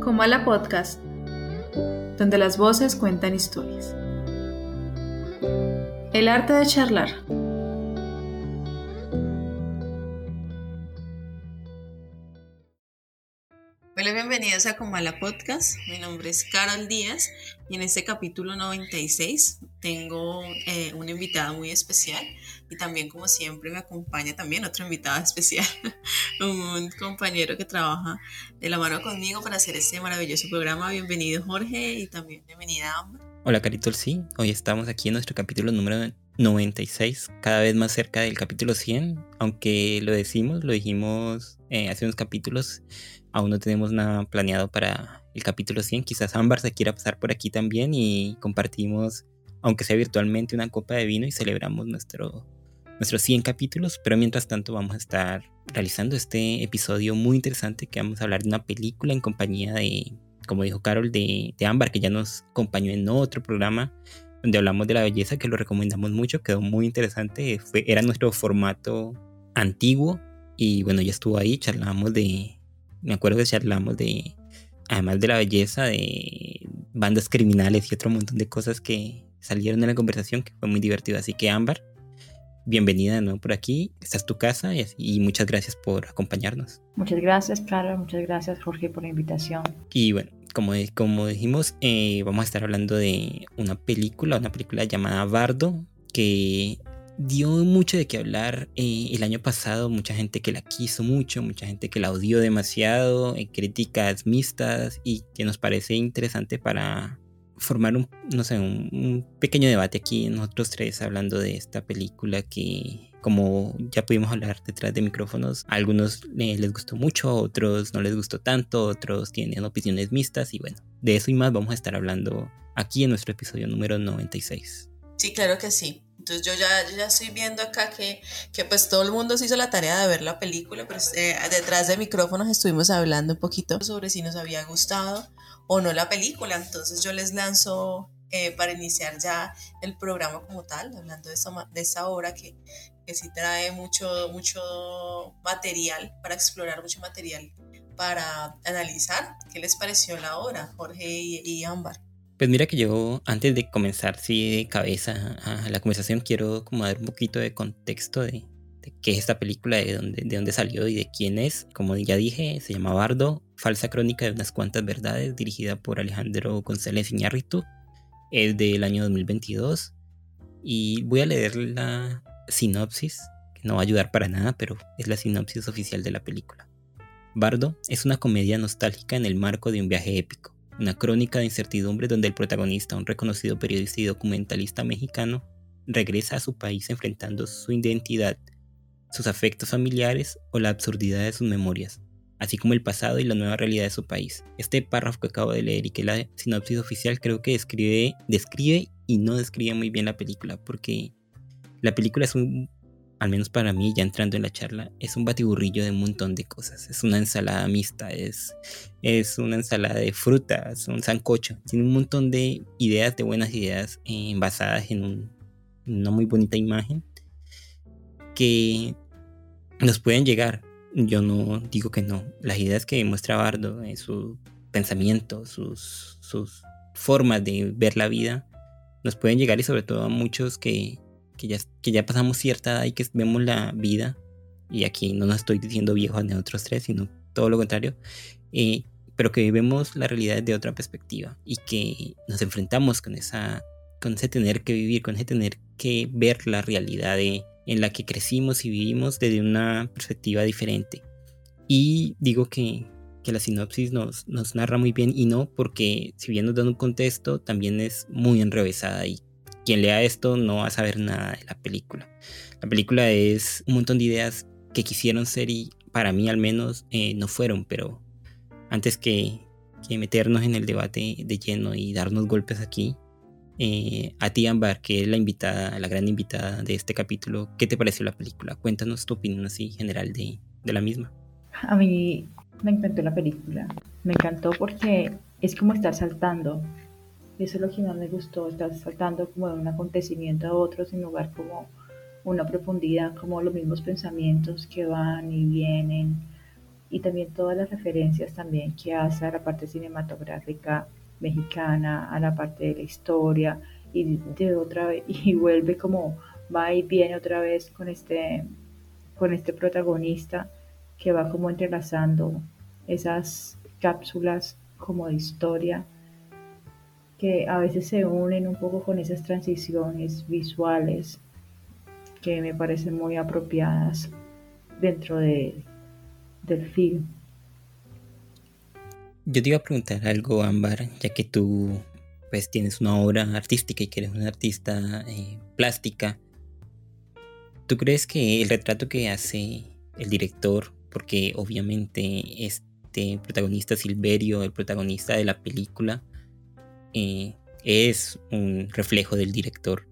Comala Podcast, donde las voces cuentan historias. El arte de charlar. Hola, bienvenidos a Comala Podcast. Mi nombre es Carol Díaz y en este capítulo 96 tengo eh, una invitada muy especial y también como siempre me acompaña también otra invitada especial, un compañero que trabaja de la mano conmigo para hacer este maravilloso programa. Bienvenido Jorge y también bienvenida Amber. Hola Carito, sí, hoy estamos aquí en nuestro capítulo número 96, cada vez más cerca del capítulo 100, aunque lo decimos, lo dijimos eh, hace unos capítulos, aún no tenemos nada planeado para el capítulo 100, quizás Ámbar se quiera pasar por aquí también y compartimos, aunque sea virtualmente, una copa de vino y celebramos nuestro nuestros 100 capítulos, pero mientras tanto vamos a estar realizando este episodio muy interesante que vamos a hablar de una película en compañía de, como dijo Carol, de, de Ámbar, que ya nos acompañó en otro programa donde hablamos de la belleza, que lo recomendamos mucho, quedó muy interesante, Fue, era nuestro formato antiguo y bueno, ya estuvo ahí, charlamos de, me acuerdo que charlamos de, además de la belleza, de bandas criminales y otro montón de cosas que salieron en la conversación, que fue muy divertido, así que Ámbar, bienvenida de nuevo por aquí. Esta es tu casa y, muchas gracias por acompañarnos. Muchas gracias, Carlos. Muchas gracias, Jorge, por la invitación. Y bueno, como, como dijimos, eh, vamos a estar hablando de una película, una película llamada Bardo, que dio mucho de qué hablar eh, el año pasado. Mucha gente que la quiso mucho, mucha gente que la odió demasiado, eh, críticas mixtas y que nos parece interesante para formar un, no sé, un, pequeño debate aquí nosotros tres hablando de esta película que como ya pudimos hablar detrás de micrófonos, a algunos les gustó mucho, a otros no les gustó tanto, otros tienen opiniones mixtas y bueno, de eso y más vamos a estar hablando aquí en nuestro episodio número 96. Sí, claro que sí. Entonces yo ya, ya estoy viendo acá que, que, pues todo el mundo se hizo la tarea de ver la película, pero eh, detrás de micrófonos estuvimos hablando un poquito sobre si nos había gustado o no la película. Entonces yo les lanzo eh, para iniciar ya el programa como tal, hablando de esa, de esa obra que, que sí trae mucho, mucho material para explorar, mucho material para analizar. ¿Qué les pareció la obra, Jorge y, Ámbar? Pues mira que yo antes de comenzar sí de cabeza a la conversación quiero como dar un poquito de contexto de, de qué es esta película, de dónde, de dónde salió y de quién es. Como ya dije, se llama Bardo, falsa crónica de unas cuantas verdades, dirigida por Alejandro González Iñárritu. Es del año 2022. Y voy a leer la sinopsis, que no va a ayudar para nada, pero es la sinopsis oficial de la película. Bardo es una comedia nostálgica en el marco de un viaje épico, una crónica de incertidumbre donde el protagonista, un reconocido periodista y documentalista mexicano, regresa a su país enfrentando su identidad sus afectos familiares o la absurdidad de sus memorias, así como el pasado y la nueva realidad de su país. Este párrafo que acabo de leer y que la sinopsis oficial creo que describe, describe y no describe muy bien la película, porque la película es un, al menos para mí, ya entrando en la charla, es un batiburrillo de un montón de cosas. Es una ensalada mixta, es, es una ensalada de frutas, un sancocho. Tiene un montón de ideas, de buenas ideas eh, basadas en una muy bonita imagen que nos pueden llegar. Yo no digo que no. Las ideas que muestra Bardo, en su pensamiento, sus, sus formas de ver la vida, nos pueden llegar y sobre todo a muchos que, que, ya, que ya pasamos cierta edad y que vemos la vida, y aquí no nos estoy diciendo viejos de otros tres, sino todo lo contrario, eh, pero que vemos la realidad desde otra perspectiva y que nos enfrentamos con esa con ese tener que vivir, con ese tener que ver la realidad de, en la que crecimos y vivimos desde una perspectiva diferente. Y digo que, que la sinopsis nos, nos narra muy bien y no porque si bien nos da un contexto, también es muy enrevesada y quien lea esto no va a saber nada de la película. La película es un montón de ideas que quisieron ser y para mí al menos eh, no fueron, pero antes que meternos en el debate de lleno y darnos golpes aquí, eh, a ti, Ambar, que es la invitada, la gran invitada de este capítulo, ¿qué te pareció la película? Cuéntanos tu opinión así general de, de la misma. A mí me encantó la película. Me encantó porque es como estar saltando. Eso es lo que más me gustó, estar saltando como de un acontecimiento a otro sin lugar como una profundidad, como los mismos pensamientos que van y vienen, y también todas las referencias también que hace a la parte cinematográfica mexicana, a la parte de la historia y de otra vez y vuelve como va y viene otra vez con este con este protagonista que va como entrelazando esas cápsulas como de historia que a veces se unen un poco con esas transiciones visuales que me parecen muy apropiadas dentro de, del film. Yo te iba a preguntar algo, Ámbar, ya que tú pues tienes una obra artística y que eres una artista eh, plástica. ¿Tú crees que el retrato que hace el director, porque obviamente este protagonista Silverio, el protagonista de la película, eh, es un reflejo del director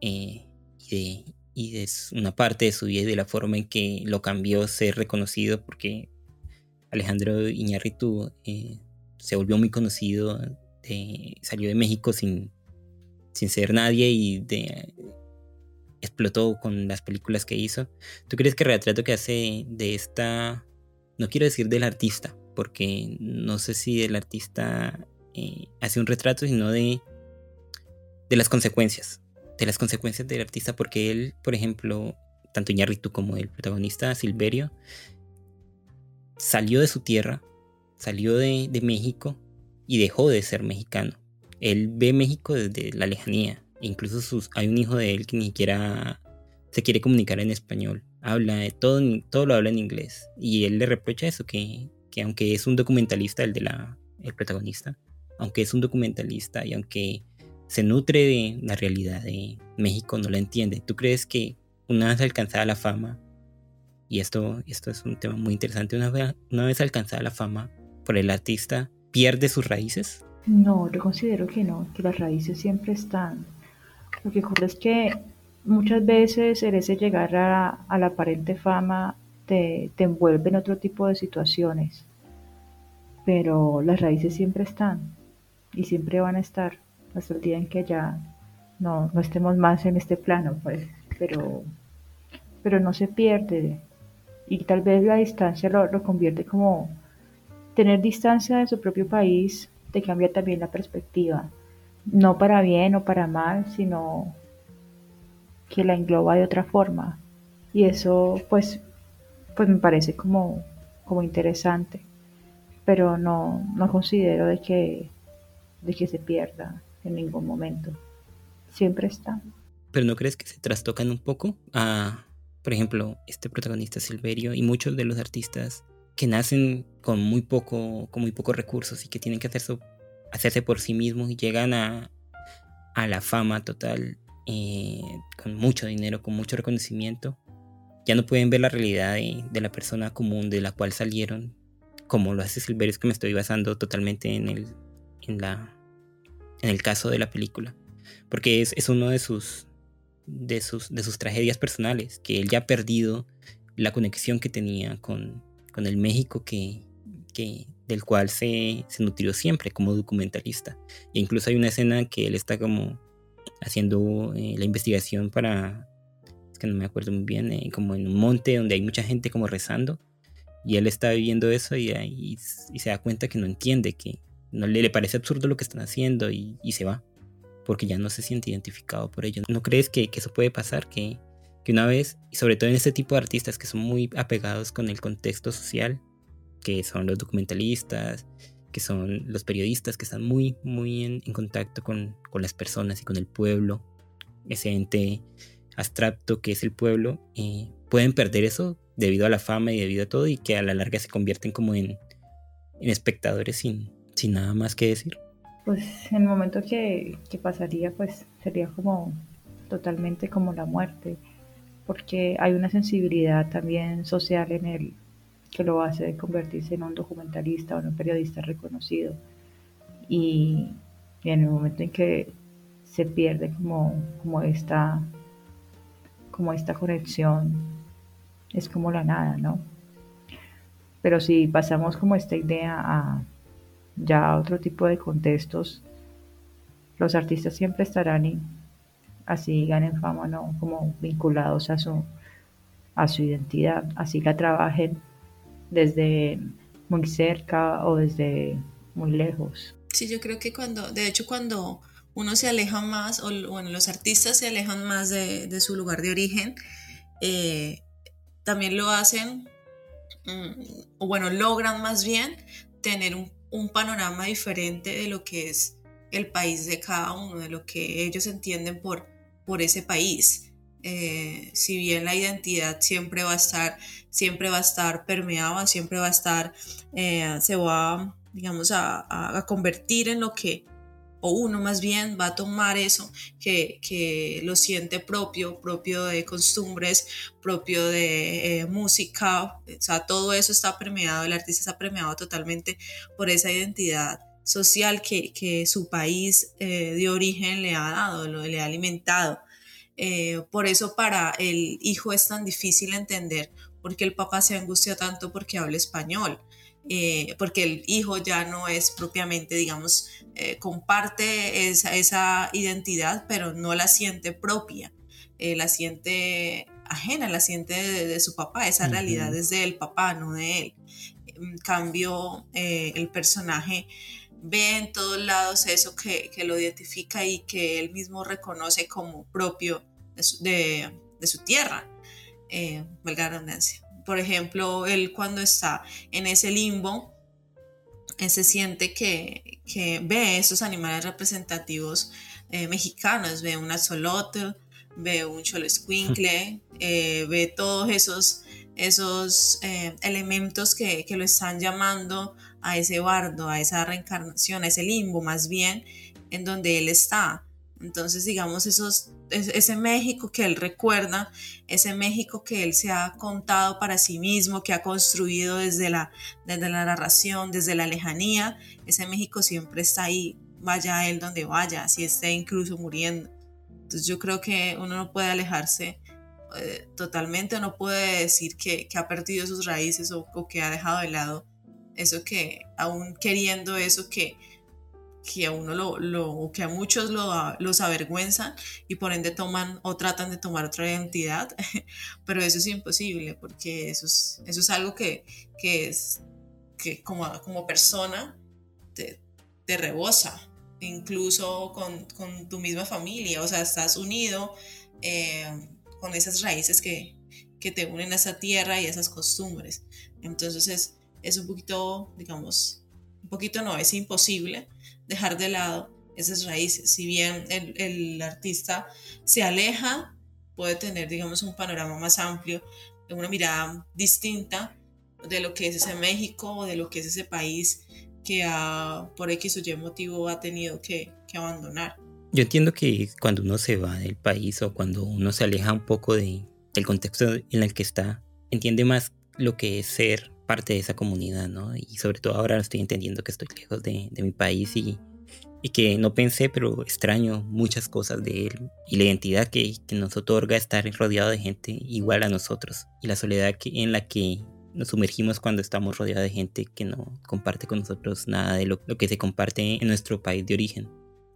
eh, y, y es una parte de su vida y de la forma en que lo cambió ser reconocido porque Alejandro Iñárritu eh, se volvió muy conocido, salió de México sin, sin ser nadie y de, explotó con las películas que hizo. ¿Tú crees que el retrato que hace de esta, no quiero decir del artista, porque no sé si el artista eh, hace un retrato, sino de, de las consecuencias, de las consecuencias del artista, porque él, por ejemplo, tanto Iñárritu como el protagonista Silverio, salió de su tierra, salió de, México y dejó de ser mexicano. Él ve México desde la lejanía. Incluso sus, hay un hijo de él que ni siquiera se quiere comunicar en español. Habla, todo, todo lo habla en inglés. Y él le reprocha eso, que, que aunque es un documentalista, el de la, el protagonista, aunque es un documentalista y aunque se nutre de la realidad de México, no la entiende. ¿Tú crees que una vez alcanzada la fama, y esto, esto es un tema muy interesante, una vez, una vez alcanzada la fama por el artista, pierde sus raíces? No, yo considero que no, que las raíces siempre están. Lo que ocurre es que muchas veces el ese llegar a, la aparente fama te, te envuelve en otro tipo de situaciones, pero las raíces siempre están y siempre van a estar hasta el día en que ya no, no estemos más en este plano, pues, pero, pero no se pierde y tal vez la distancia lo, lo convierte como tener distancia de su propio país te cambia también la perspectiva, no para bien o para mal, sino que la engloba de otra forma y eso pues pues me parece como como interesante pero no, no considero de que de que se pierda en ningún momento. Siempre está. ¿Pero no crees que se trastocan un poco por ejemplo, este protagonista Silverio y muchos de los artistas que nacen con muy poco, con muy pocos recursos y que tienen que hacerse, hacerse por sí mismos y llegan a, a la fama total eh, con mucho dinero, con mucho reconocimiento, ya no pueden ver la realidad de, de, la persona común de la cual salieron, como lo hace Silverio, es que me estoy basando totalmente en el, en la, en el caso de la película, porque es, es uno de sus, de, sus, de sus tragedias personales, que él ya ha perdido la conexión que tenía con, con el México que, que, del cual se, se nutrió siempre como documentalista. E incluso hay una escena que él está como haciendo eh, la investigación para, es que no me acuerdo muy bien, eh, como en un monte donde hay mucha gente como rezando, y él está viviendo eso y, se da cuenta que no entiende que, no le, le parece absurdo lo que están haciendo y, se va, porque ya no se siente identificado por ello. ¿No crees que, eso puede pasar? Que, que una vez, y sobre todo en este tipo de artistas que son muy apegados con el contexto social, que son los documentalistas, que son los periodistas, que están muy, muy en, contacto con, con, las personas y con el pueblo, ese ente abstracto que es el pueblo, pueden perder eso debido a la fama y debido a todo y que a la larga se convierten como en, en espectadores sin, sin nada más que decir. Pues en el momento que, pasaría, pues sería como totalmente como la muerte, porque hay una sensibilidad también social en él que lo hace convertirse en un documentalista o en un periodista reconocido. Y, en el momento en que se pierde como, como, esta, como esta conexión, es como la nada, ¿no? Pero si pasamos como esta idea a, ya otro tipo de contextos, los artistas siempre estarán así ganen fama, ¿no? Como vinculados a su, a su identidad, así la trabajen desde muy cerca o desde muy lejos. Sí, yo creo que cuando, de hecho, cuando uno se aleja más, o bueno, los artistas se alejan más de, su lugar de origen, eh, también lo hacen, mm, o bueno, logran más bien tener un, panorama diferente de lo que es el país de cada uno, de lo que ellos entienden por, por ese país. Eh, si bien la identidad siempre va a estar, siempre va a estar permeada, siempre va a estar, eh, se va, digamos, a, convertir en lo que, o uno más bien va a tomar eso que, que lo siente propio, propio de costumbres, propio de eh, música, o sea, todo eso está permeado, el artista está permeado totalmente por esa identidad social que, que su país de origen le ha dado, le ha alimentado. Eh, por eso para el hijo es tan difícil entender por qué el papá se angustia tanto porque habla español. Eh, porque el hijo ya no es propiamente, digamos, eh, comparte esa, esa, identidad, pero no la siente propia, la siente ajena, la siente de, su papá, esa realidad es del papá, no de él. En cambio, el personaje ve en todos lados eso que, lo identifica y que él mismo reconoce como propio de su, tierra, eh, valga Por ejemplo, él cuando está en ese limbo, él se siente que, ve esos animales representativos eh, mexicanos, ve un axolotl, ve un cholo eh, ve todos esos, esos eh, elementos que, que, lo están llamando a ese bardo, a esa reencarnación, a ese limbo más bien, en donde él está. Entonces, digamos, esos, ese México que él recuerda, ese México que él se ha contado para sí mismo, que ha construido desde la, desde la narración, desde la lejanía, ese México siempre está ahí, vaya él donde vaya, así esté incluso muriendo. Entonces yo creo que uno no puede alejarse eh, totalmente, no puede decir que, que, ha perdido sus raíces o, o que ha dejado de lado eso que, aún queriendo eso que, que a uno lo, lo que a muchos lo, los avergüenzan y por ende toman o tratan de tomar otra identidad, pero eso es imposible porque eso es, eso es algo que, que es que como, como persona te, te rebosa, incluso con, con, tu misma familia, o sea, estás unido eh, con esas raíces que, que te unen a esa tierra y esas costumbres. Entonces es, es un poquito, digamos, un poquito no, es imposible dejar de lado esas raíces. Si bien el, artista se aleja, puede tener, digamos, un panorama más amplio, una mirada distinta de lo que es ese México o de lo que es ese país que por X o Y motivo ha tenido que, abandonar. Yo entiendo que cuando uno se va del país o cuando uno se aleja un poco de, del contexto en el que está, entiende más lo que es ser parte de esa comunidad, ¿no? Y sobre todo ahora estoy entendiendo que estoy lejos de, mi país y, y, que no pensé, pero extraño muchas cosas de él y la identidad que, que, nos otorga estar rodeado de gente igual a nosotros y la soledad que, en la que nos sumergimos cuando estamos rodeados de gente que no comparte con nosotros nada de lo, lo que se comparte en nuestro país de origen.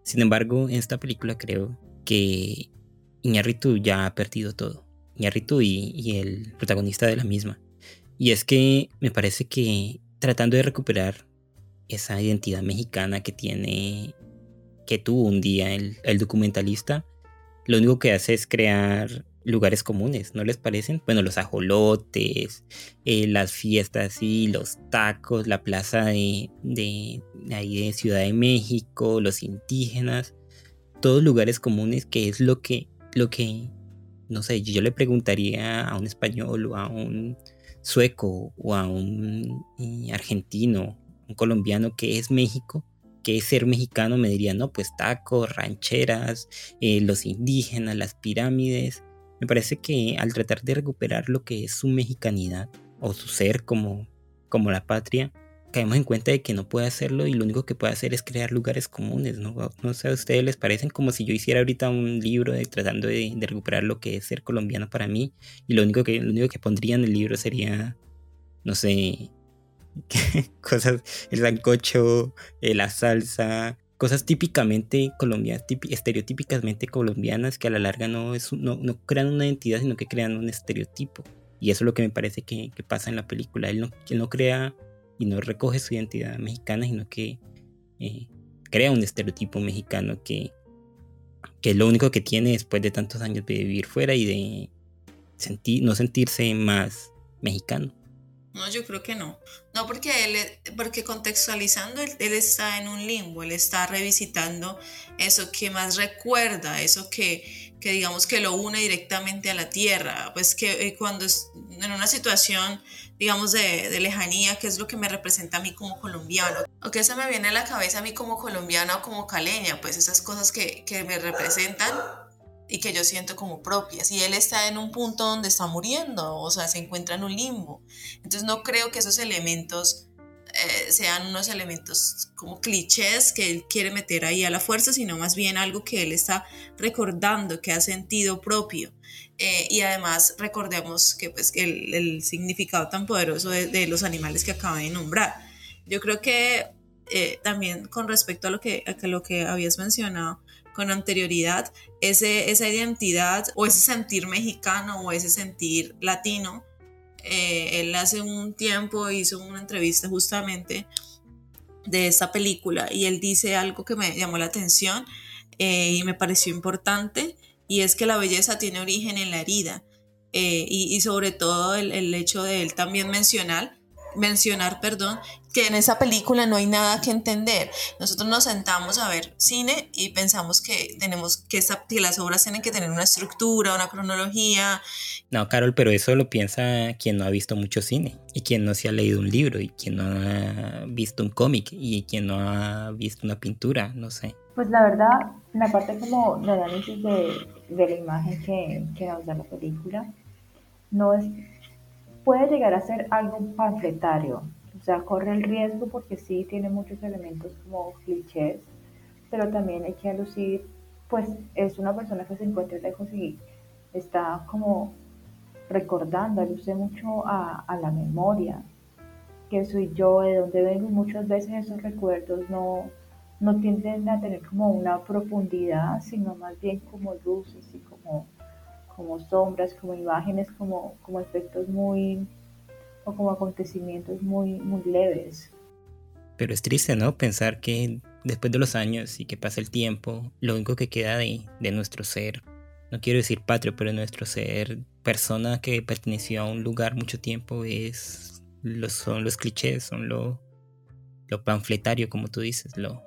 Sin embargo, en esta película creo que Iñárritu ya ha perdido todo. Iñárritu y, y el protagonista de la misma y es que me parece que tratando de recuperar esa identidad mexicana que tiene, que tuvo un día el, documentalista, lo único que hace es crear lugares comunes, ¿no les parecen? Bueno, los ajolotes, eh, las fiestas y los tacos, la plaza de, de, ahí de Ciudad de México, los indígenas, todos lugares comunes que es lo que, lo que, no sé, yo le preguntaría a un español o a un sueco o a un eh, argentino, un colombiano que es México, que es ser mexicano, me diría, no, pues tacos, rancheras, eh, los indígenas, las pirámides. Me parece que al tratar de recuperar lo que es su mexicanidad o su ser como, como la patria, caemos en cuenta de que no puede hacerlo y lo único que puede hacer es crear lugares comunes, ¿no? No sé, a ustedes les parecen como si yo hiciera ahorita un libro tratando de, recuperar lo que es ser colombiano para mí y lo único que, lo único que pondría en el libro sería, no sé, cosas, el sancocho, eh, la salsa, cosas típicamente colombianas, estereotípicamente colombianas que a la larga no, es, no, no crean una identidad, sino que crean un estereotipo. Y eso es lo que me parece que, pasa en la película. Él no, no, crea y no recoge su identidad mexicana, sino que eh, crea un estereotipo mexicano que, que es lo único que tiene después de tantos años de vivir fuera y de sentir, no sentirse más mexicano. No, yo creo que no. No, porque él, porque contextualizando, él, está en un limbo, él está revisitando eso que más recuerda, eso que, que digamos que lo une directamente a la tierra, pues que eh, cuando es en una situación, digamos, de, lejanía, que es lo que me representa a mí como colombiano, o que se me viene a la cabeza a mí como colombiana o como caleña, pues esas cosas que, que me representan y que yo siento como propias. Y él está en un punto donde está muriendo, o sea, se encuentra en un limbo. Entonces no creo que esos elementos eh, sean unos elementos como clichés que él quiere meter ahí a la fuerza, sino más bien algo que él está recordando, que ha sentido propio. Eh, y además recordemos que pues el, el significado tan poderoso de, los animales que acaba de nombrar. Yo creo que eh, también con respecto a lo que, a lo que habías mencionado, con anterioridad, ese, esa identidad o ese sentir mexicano o ese sentir latino. Eh, él hace un tiempo hizo una entrevista justamente de esta película y él dice algo que me llamó la atención eh, y me pareció importante y es que la belleza tiene origen en la herida eh, y, y, sobre todo el, el, hecho de él también mencionar mencionar, perdón, que en esa película no hay nada que entender. Nosotros nos sentamos a ver cine y pensamos que tenemos que, que las obras tienen que tener una estructura, una cronología. No, Carol, pero eso lo piensa quien no ha visto mucho cine y quien no se ha leído un libro y quien no ha visto un cómic y quien no ha visto una pintura, no sé. Pues la verdad, la parte como de análisis de, de la imagen que, que nos da la película no es puede llegar a ser algo panfletario, o sea, corre el riesgo porque sí tiene muchos elementos como clichés, pero también hay que alucir, pues es una persona que se encuentra lejos y está como recordando, aluce mucho a, a la memoria, que soy yo, de dónde vengo, muchas veces esos recuerdos no, no tienden a tener como una profundidad, sino más bien como luces y como como sombras, como imágenes, como, como efectos muy, o como acontecimientos muy, muy leves. Pero es triste, ¿no? Pensar que después de los años y que pasa el tiempo, lo único que queda de, de nuestro ser, no quiero decir patrio, pero nuestro ser, persona que perteneció a un lugar mucho tiempo, es los, son los clichés, son lo, lo panfletario, como tú dices, lo,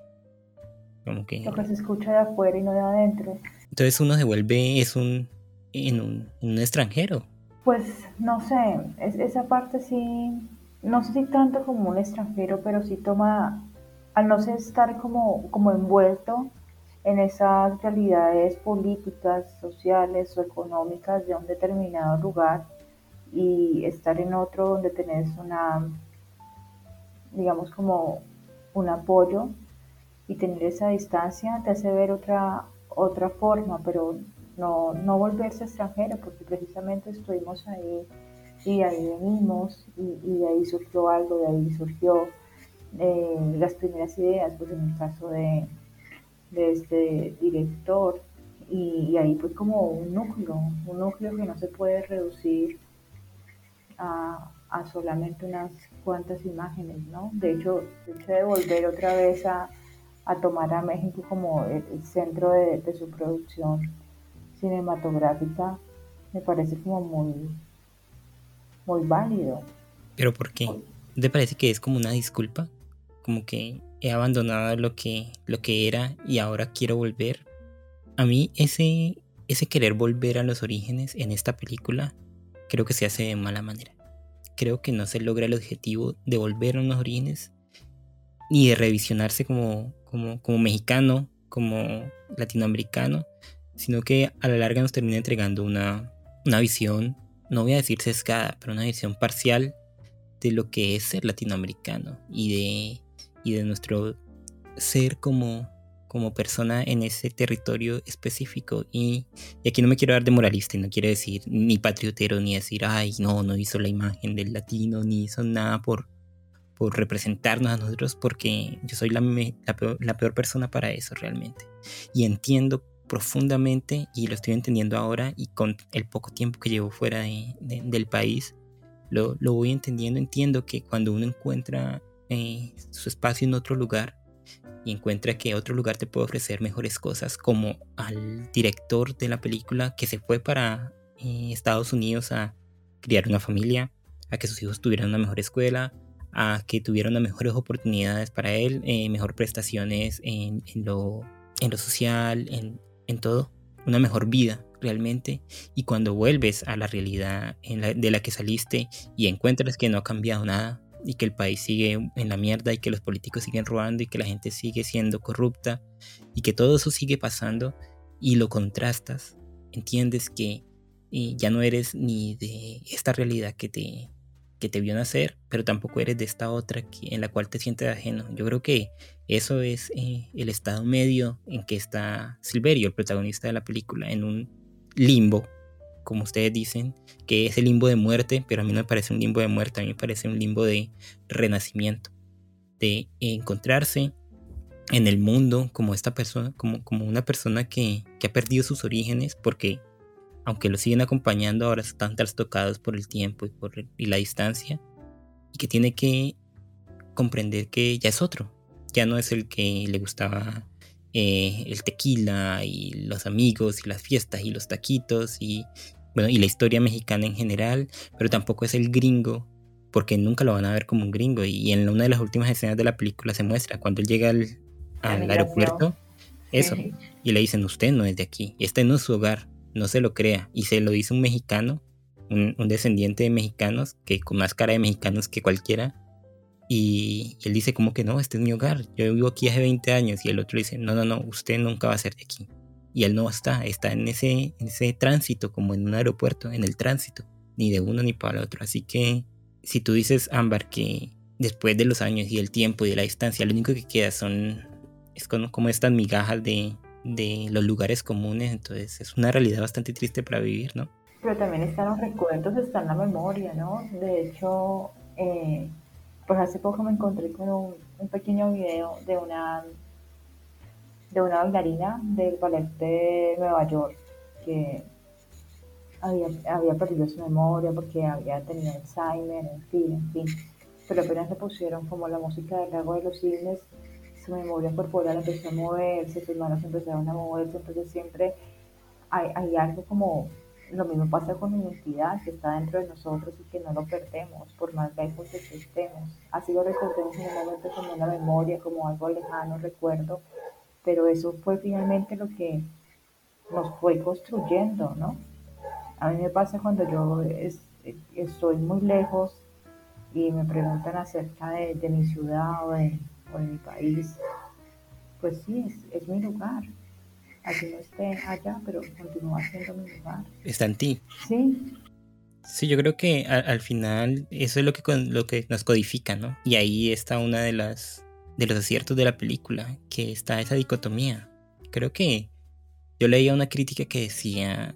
como que... Lo que se escucha de afuera y no de adentro. Entonces uno se vuelve, es un, en un, extranjero. Pues no sé, esa parte sí, no sé si tanto como un extranjero, pero sí toma, al no sé estar como, como envuelto en esas realidades políticas, sociales o económicas de un determinado lugar y estar en otro donde tenés una, digamos como un apoyo y tener esa distancia te hace ver otra, otra forma, pero no, no volverse extranjero, porque precisamente estuvimos ahí y ahí venimos y, de ahí surgió algo, de ahí surgió eh, las primeras ideas, pues en el caso de, de este director, y, ahí pues como un núcleo, un núcleo que no se puede reducir a, a solamente unas cuantas imágenes, ¿no? De hecho de volver otra vez a, a tomar a México como el, centro de, de su producción cinematográfica me parece como muy, muy válido. ¿Pero por qué? ¿Te parece que es como una disculpa? Como que he abandonado lo que, lo que era y ahora quiero volver. A mí ese, ese querer volver a los orígenes en esta película creo que se hace de mala manera. Creo que no se logra el objetivo de volver a los orígenes ni de revisionarse como, como, como mexicano, como latinoamericano, sino que a la larga nos termina entregando una, visión, no voy a decir sesgada, pero una visión parcial de lo que es ser latinoamericano y de, y de nuestro ser como, como persona en ese territorio específico. Y, aquí no me quiero dar de moralista y no quiero decir ni patriotero ni decir, ay, no, no hizo la imagen del latino, ni hizo nada por, por representarnos a nosotros, porque yo soy la, la, peor, la peor persona para eso realmente. Y entiendo profundamente y lo estoy entendiendo ahora y con el poco tiempo que llevo fuera del país, lo, lo, voy entendiendo. Entiendo que cuando uno encuentra eh, su espacio en otro lugar y encuentra que otro lugar te puede ofrecer mejores cosas, como al director de la película que se fue para eh, Estados Unidos a criar una familia, a que sus hijos tuvieran una mejor escuela, a que tuvieran mejores oportunidades para él, eh, mejor prestaciones en, lo, social, en, en todo, una mejor vida realmente. Y cuando vuelves a la realidad de la que saliste y encuentras que no ha cambiado nada y que el país sigue en la mierda y que los políticos siguen robando y que la gente sigue siendo corrupta y que todo eso sigue pasando y lo contrastas, entiendes que eh, ya no eres ni de esta realidad que te, que te vio nacer, pero tampoco eres de esta otra en la cual te sientes ajeno. Yo creo que eso es eh, el estado medio en que está Silverio, el protagonista de la película, en un limbo, como ustedes dicen, que es el limbo de muerte, pero a mí no me parece un limbo de muerte, a mí me parece un limbo de renacimiento, de encontrarse en el mundo como esta persona, como, como una persona que, que ha perdido sus orígenes porque aunque lo siguen acompañando, ahora están trastocados por el tiempo y, por y la distancia, y que tiene que comprender que ya es otro, ya no es el que le gustaba eh, el tequila y los amigos y las fiestas y los taquitos y bueno y la historia mexicana en general, pero tampoco es el gringo porque nunca lo van a ver como un gringo. Y en una de las últimas escenas de la película se muestra cuando él llega al, al aeropuerto eso y le dicen usted no es de aquí, este no es su hogar, no se lo crea. Y se lo dice un mexicano, un, descendiente de mexicanos, que con más cara de mexicanos que cualquiera. Y él dice como que no, este es mi hogar, yo vivo aquí hace 20 años. Y el otro dice, no, no, no, usted nunca va a ser de aquí. Y él no está, está en ese, en ese tránsito, como en un aeropuerto, en el tránsito, ni de uno ni para el otro. Así que si tú dices, Ámbar, que después de los años y el tiempo y de la distancia, lo único que queda son, es como, como estas migajas de, de los lugares comunes, entonces es una realidad bastante triste para vivir, ¿no? Pero también están los recuerdos, está en la memoria, ¿no? De hecho, eh, pues hace poco me encontré con un, pequeño video de una de una bailarina del ballet de Nueva York que había, había perdido su memoria porque había tenido Alzheimer, en fin, en fin. Pero apenas le pusieron como la música del lago de los cisnes su memoria corporal empezó a moverse, sus manos empezaron a moverse, entonces siempre hay, algo como, lo mismo pasa con la identidad que está dentro de nosotros y que no lo perdemos, por más lejos que estemos. Así lo recordemos en un momento como una memoria, como algo lejano, recuerdo, pero eso fue finalmente lo que nos fue construyendo, ¿no? A mí me pasa cuando yo estoy muy lejos y me preguntan acerca de mi ciudad o de, en mi país, pues sí, es, mi lugar. Así no esté allá, pero continúa siendo mi lugar. Está en ti. Sí. Sí, yo creo que al, final eso es lo que, lo que nos codifica, ¿no? Y ahí está una de las de los aciertos de la película, que está esa dicotomía. Creo que yo leía una crítica que decía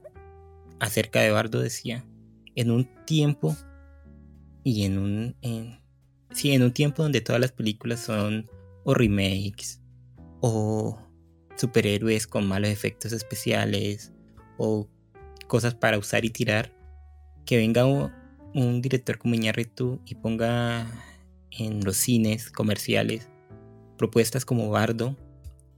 acerca de Bardo decía, en un tiempo y en un Sí, en un tiempo donde todas las películas son o remakes o superhéroes con malos efectos especiales o cosas para usar y tirar, que venga un, director como Iñárritu y ponga en los cines comerciales propuestas como Bardo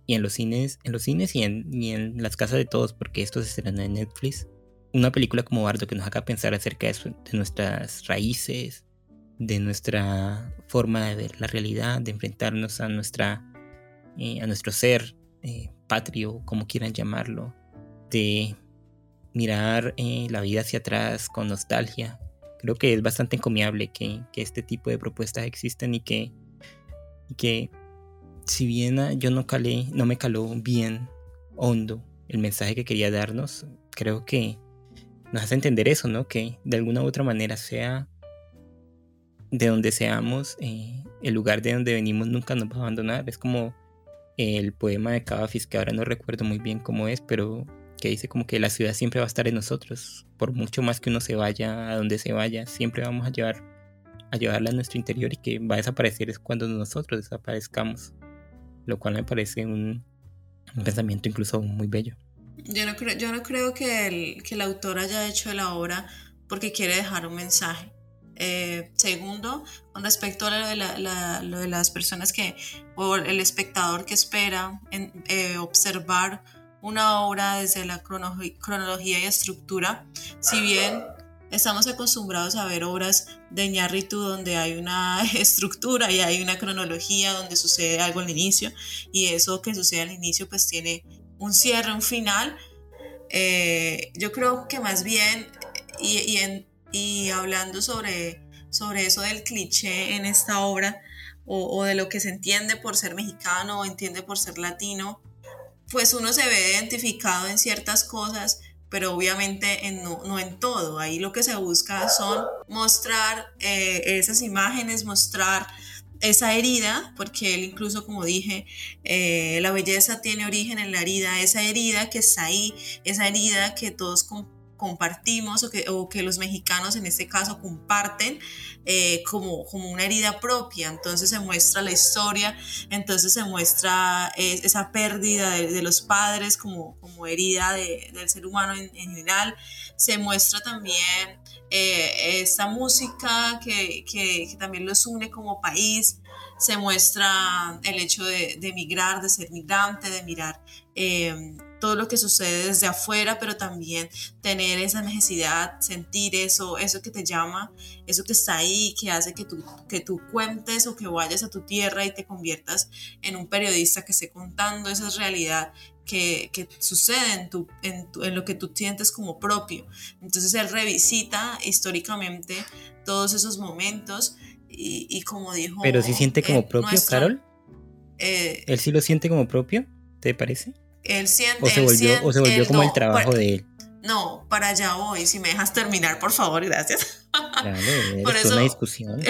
y en los cines, en los cines y en, las casas de todos, porque esto se estrenó en Netflix, una película como Bardo que nos haga pensar acerca de nuestras raíces, de nuestra forma de ver la realidad, de enfrentarnos a, nuestra, eh, a nuestro ser eh, patrio, como quieran llamarlo, de mirar eh, la vida hacia atrás con nostalgia. Creo que es bastante encomiable que, este tipo de propuestas existen y que, y que si bien yo no calé, no me caló bien hondo el mensaje que quería darnos, creo que nos hace entender eso, ¿no? Que de alguna u otra manera sea de donde seamos, eh, el lugar de donde venimos nunca nos va a abandonar. Es como el poema de Cavafis, que ahora no recuerdo muy bien cómo es, pero que dice como que la ciudad siempre va a estar en nosotros. Por mucho más que uno se vaya a donde se vaya, siempre vamos a llevar a llevarla a nuestro interior y que va a desaparecer es cuando nosotros desaparezcamos. Lo cual me parece un, un pensamiento incluso muy bello. Yo no creo, yo no creo que, el, que el autor haya hecho la obra porque quiere dejar un mensaje. Eh, segundo, con respecto a lo de, la, lo de, las personas que, o el espectador que espera en, eh, observar una obra desde la cronología y estructura, si bien estamos acostumbrados a ver obras de Ñarritu donde hay una estructura y hay una cronología donde sucede algo al inicio y eso que sucede al inicio pues tiene un cierre, un final. Eh, yo creo que más bien, y, y, hablando sobre, sobre eso del cliché en esta obra, o, de lo que se entiende por ser mexicano o entiende por ser latino, pues uno se ve identificado en ciertas cosas, pero obviamente en no, en todo. Ahí lo que se busca son mostrar eh, esas imágenes, mostrar esa herida, porque él incluso, como dije, eh, la belleza tiene origen en la herida, esa herida que está ahí, esa herida que todos compartimos o que, o que, los mexicanos en este caso comparten eh, como, como una herida propia. Entonces se muestra la historia, entonces se muestra eh, esa pérdida de, los padres como, como herida del ser humano en, general. Se muestra también eh, esta música que, que, también los une como país. Se muestra el hecho de, de emigrar, de ser migrante, de mirar todo lo que sucede desde afuera, pero también tener esa necesidad, sentir eso, eso que te llama, eso que está ahí, que hace que tú, que tú cuentes o que vayas a tu tierra y te conviertas en un periodista que esté contando esa realidad que, que sucede en, tu, en, en, lo que tú sientes como propio. Entonces él revisita históricamente todos esos momentos y, y como dijo... Pero si siente como propio, Carol. Eh, ¿Él sí lo siente como propio? ¿Te parece? Él siente. O se volvió, o se volvió como el trabajo de él. No, para allá voy. Si me dejas terminar, por favor, gracias. Claro, por eso, una discusión.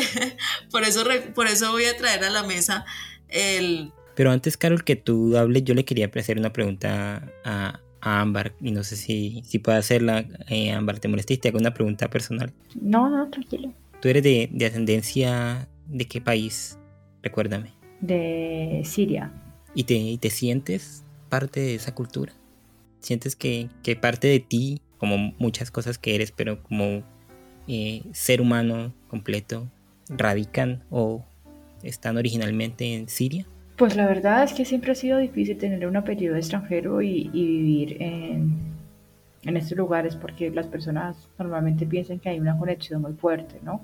Por eso, por eso voy a traer a la mesa el. Pero antes, Carol, que tú hables, yo le quería hacer una pregunta a, a Ámbar y no sé si, si puedo hacerla. Eh, Ámbar, ¿te molestaste? Hago una pregunta personal. No, no, tranquilo. ¿Tú eres de, de ascendencia de qué país? Recuérdame. De Siria. ¿Y te, y te sientes parte de esa cultura. Sientes que, parte de ti, como muchas cosas que eres, pero como eh, ser humano completo, radican o están originalmente en Siria. Pues la verdad es que siempre ha sido difícil tener un apellido extranjero y, vivir en, en, estos lugares porque las personas normalmente piensan que hay una conexión muy fuerte, ¿no?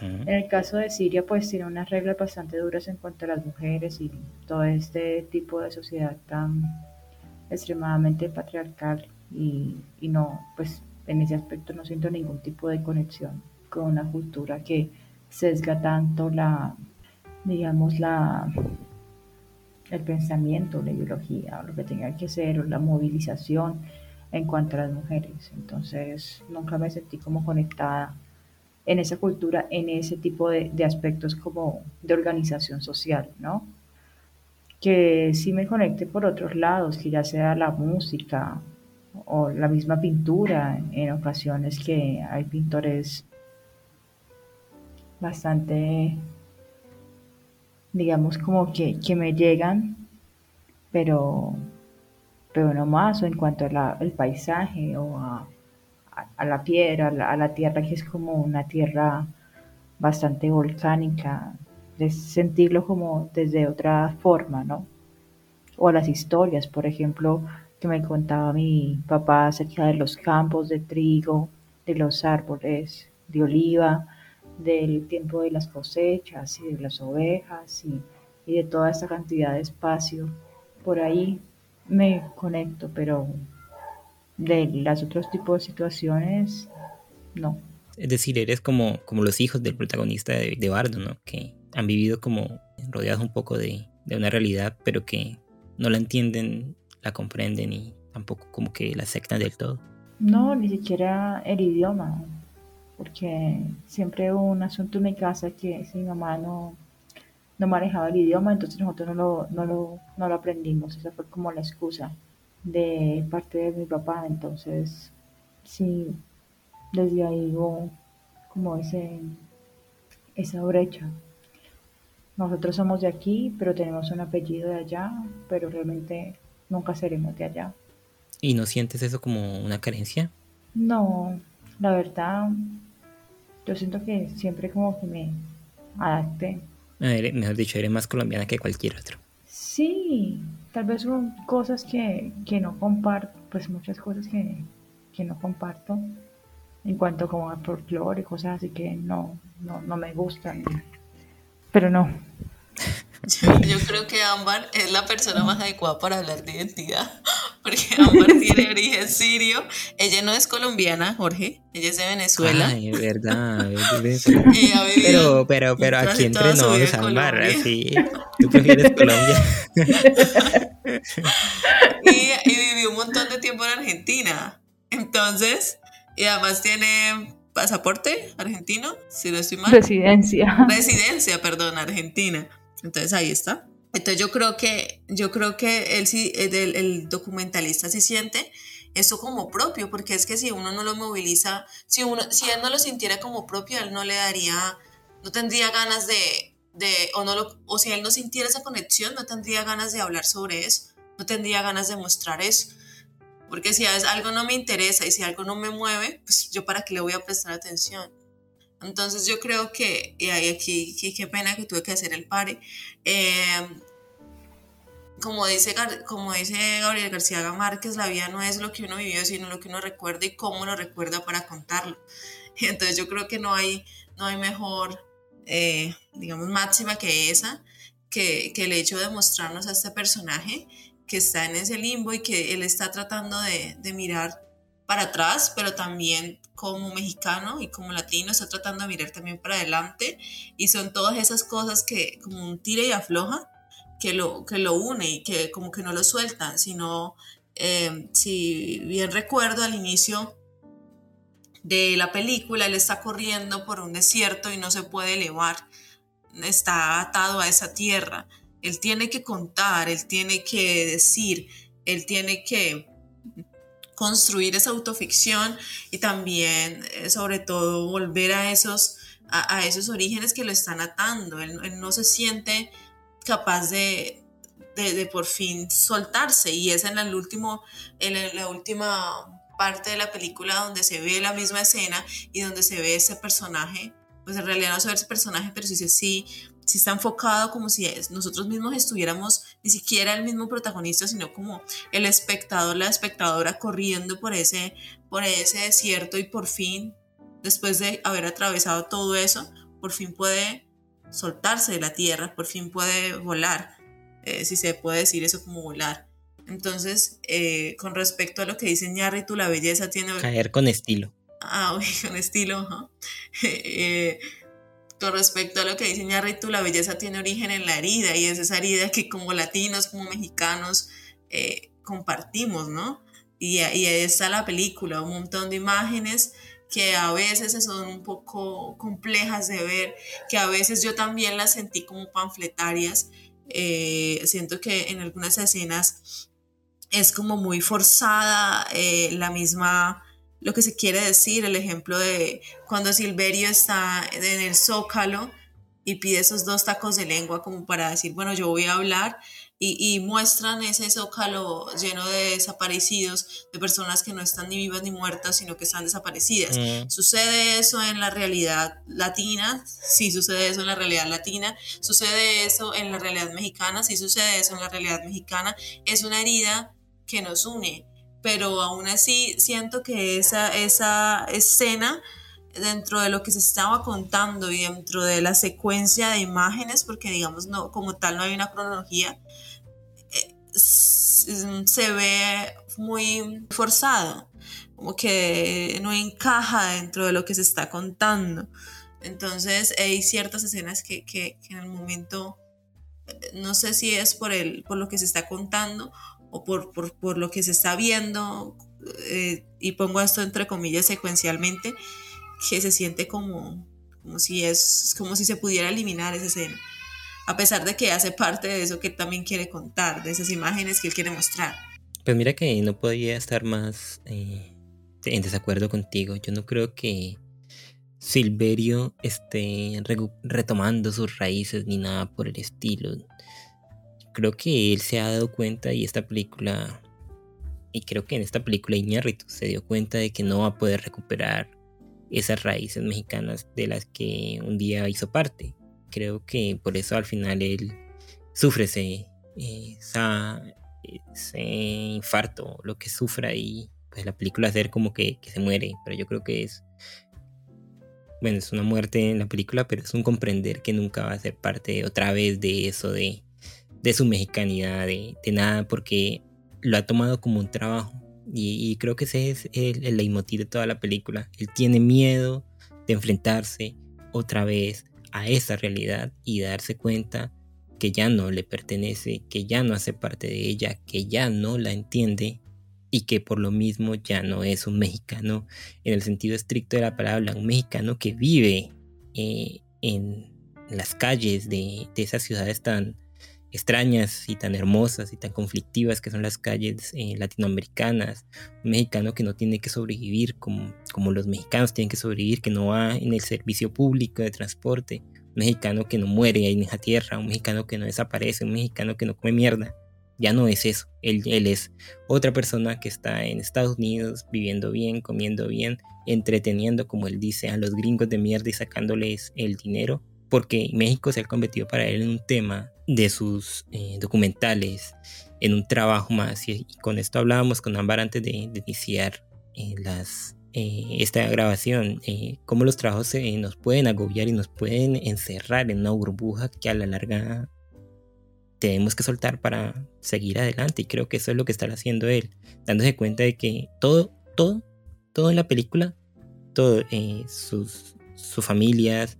En el caso de Siria, pues tiene unas reglas bastante duras en cuanto a las mujeres y todo este tipo de sociedad tan extremadamente patriarcal y, y no, pues en ese aspecto no siento ningún tipo de conexión con una cultura que sesga tanto la, digamos, la el pensamiento, la ideología, lo que tenga que ser, o la movilización en cuanto a las mujeres. Entonces nunca me sentí como conectada en esa cultura, en ese tipo de, aspectos como de organización social, ¿no? Que sí me conecte por otros lados, que ya sea la música o la misma pintura, en ocasiones que hay pintores bastante, digamos, como que, que me llegan, pero, pero no más, o en cuanto al paisaje o a a la piedra, a la, tierra que es como una tierra bastante volcánica, de sentirlo como desde otra forma, ¿no? O a las historias, por ejemplo, que me contaba mi papá acerca de los campos de trigo, de los árboles de oliva, del tiempo de las cosechas y de las ovejas y, y de toda esa cantidad de espacio. Por ahí me conecto, pero de los otros tipos de situaciones, no. Es decir, eres como, como los hijos del protagonista de, de Bardo, ¿no? Que han vivido como rodeados un poco de, de una realidad, pero que no la entienden, la comprenden y tampoco como que la aceptan del todo. No, ni siquiera el idioma, porque siempre hubo un asunto en mi casa que si mi mamá no, no manejaba el idioma, entonces nosotros no lo, no lo, no lo aprendimos, esa fue como la excusa de parte de mi papá, entonces sí, desde ahí hubo como ese, esa brecha. Nosotros somos de aquí, pero tenemos un apellido de allá, pero realmente nunca seremos de allá. ¿Y no sientes eso como una carencia? No, la verdad, yo siento que siempre como que me adapté. Eres- mejor dicho, eres más colombiana que cualquier otro. Sí, tal vez son cosas que, que no comparto, pues muchas cosas que, que no comparto en cuanto como al folclore y cosas así que no, no, no me gustan. Pero no, Yo, yo creo que Ámbar es la persona más adecuada para hablar de identidad, porque Ámbar tiene origen sirio. Ella no es colombiana, Jorge, ella es de Venezuela. Ay, es verdad. Pero, pero, pero aquí entre nos, Ámbar, Colombia. sí. Tú prefieres Colombia. y, y vivió un montón de tiempo en Argentina. Entonces, y además tiene pasaporte argentino, si no estoy mal. residencia. Residencia, perdón, argentina. Entonces ahí está. Entonces yo creo que, yo creo que él el, el- documentalista sí siente eso como propio, porque es que si uno no lo moviliza, si uno, si él no lo sintiera como propio, él no le daría, no tendría ganas de, de o no lo, o si él no sintiera esa conexión, no tendría ganas de hablar sobre eso, no tendría ganas de mostrar eso. Porque si algo no me interesa y si algo no me mueve, pues yo para qué le voy a prestar atención. Entonces yo creo que, y aquí, qué pena que tuve que hacer el pare. eh, como, dice, como dice Gabriel García Márquez, la vida no es lo que uno vivió, sino lo que uno recuerda y cómo lo recuerda para contarlo. Entonces yo creo que no hay, no hay mejor, eh, digamos, máxima que esa, que, que el hecho de mostrarnos a este personaje que está en ese limbo y que él está tratando de, de mirar para atrás, pero también como mexicano y como latino está tratando de mirar también para adelante. Y son todas esas cosas que como un tira y afloja que lo, que lo une y que como que no lo suelta, sino eh, si bien recuerdo al inicio de la película, él está corriendo por un desierto y no se puede elevar, está atado a esa tierra, él tiene que contar, él tiene que decir, él tiene que construir esa autoficción y también, eh, sobre todo, volver a esos, a, esos orígenes que lo están atando. Él, no se siente capaz de, de, por fin soltarse y es en la- última parte de la película donde se ve la misma escena y donde se ve ese personaje, pues en realidad no se ve ese personaje, pero sí, se- sí, sí está enfocado como si es- nosotros mismos estuviéramos ni siquiera el mismo protagonista, sino como el espectador, la espectadora corriendo por ese, por ese desierto y por fin, después de haber atravesado todo eso, por fin puede soltarse de la tierra, por fin puede volar, eh, si se puede decir eso como volar. Entonces, eh, con respecto a lo que dice tú la belleza tiene... Caer con estilo. Ah, uy, con estilo. Eh, con respecto a lo que dice tú la belleza tiene origen en la herida y es esa herida que como latinos, como mexicanos, eh, compartimos, ¿no? Y, y ahí está la película, un montón de imágenes que a veces son un poco complejas de ver, que a veces yo también las sentí como panfletarias. Eh, siento que en algunas escenas es como muy forzada eh, la misma, lo que se quiere decir, el ejemplo de cuando Silverio está en el zócalo y pide esos dos tacos de lengua como para decir, bueno, yo voy a hablar y, y, muestran ese zócalo lleno de desaparecidos, de personas que no están ni vivas ni muertas, sino que están desaparecidas. Mm. ¿Sucede eso en la realidad latina? Sí, sucede eso en la realidad latina. ¿Sucede eso en la realidad mexicana? Sí, sucede eso en la realidad mexicana. Es una herida que nos une, pero aún así siento que esa, esa escena dentro de lo que se estaba contando y dentro de la secuencia de imágenes, porque digamos, no, como tal no hay una cronología, eh, se ve muy forzado, como que no encaja dentro de lo que se está contando. Entonces hay ciertas escenas que, que, que en el momento, no sé si es por, el, por lo que se está contando o por, por, por lo que se está viendo, eh, y pongo esto entre comillas secuencialmente, que se siente como, como, si es, como si se pudiera eliminar esa escena, a pesar de que hace parte de eso que él también quiere contar, de esas imágenes que él quiere mostrar. Pues mira que no podía estar más eh, en desacuerdo contigo. Yo no creo que Silverio esté re retomando sus raíces ni nada por el estilo. Creo que él se ha dado cuenta y esta película y creo que en esta película Iñárritu se dio cuenta de que no va a poder recuperar esas raíces mexicanas de las que un día hizo parte. Creo que por eso al final él sufre ese, ese infarto, lo que sufra y pues la película hacer como que, que se muere, pero yo creo que es bueno, es una muerte en la película, pero es un comprender que nunca va a ser parte otra vez de eso, de, de su mexicanidad, de, de, nada, porque lo ha tomado como un trabajo. Y, creo que ese es el, el leitmotiv de toda la película. Él tiene miedo de enfrentarse otra vez a esa realidad y darse cuenta que ya no le pertenece, que ya no hace parte de ella, que ya no la entiende y que por lo mismo ya no es un mexicano en el sentido estricto de la palabra, un mexicano que vive eh, en las calles de, de, esas ciudades tan extrañas y tan hermosas y tan conflictivas que son las calles eh, latinoamericanas, un mexicano que no tiene que sobrevivir como, los mexicanos tienen que sobrevivir, que no va en el servicio público de transporte, un mexicano que no muere en esa tierra, un mexicano que no desaparece, un mexicano que no come mierda, ya no es eso. Él, él, es otra persona que está en Estados Unidos viviendo bien, comiendo bien, entreteniendo, como él dice, a los gringos de mierda y sacándoles el dinero. Porque México se ha convertido para él en un tema de sus eh, documentales, en un trabajo más. Y, con esto hablábamos con Ámbar antes de, iniciar eh, las, eh, esta grabación, cómo los trabajos nos pueden agobiar y nos pueden encerrar en una burbuja que a la larga tenemos que soltar para seguir adelante. Y creo que eso es lo que está haciendo él, dándose cuenta de que todo, todo, todo en la película, todo, sus, sus familias,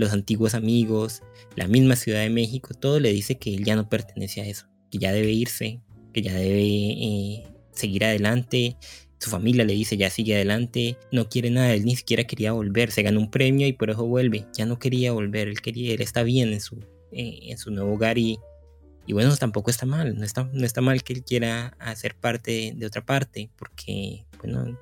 los antiguos amigos, la misma Ciudad de México, todo le dice que él ya no pertenece a eso, que ya debe irse, que ya debe eh, seguir adelante. Su familia le dice ya sigue adelante, no quiere nada, él ni siquiera quería volver, se ganó un premio y por eso vuelve, ya no quería volver, él quería, él está bien en su, eh, en su nuevo hogar y, y bueno, tampoco está mal, no está, no está mal que él quiera hacer parte de otra parte, porque, bueno,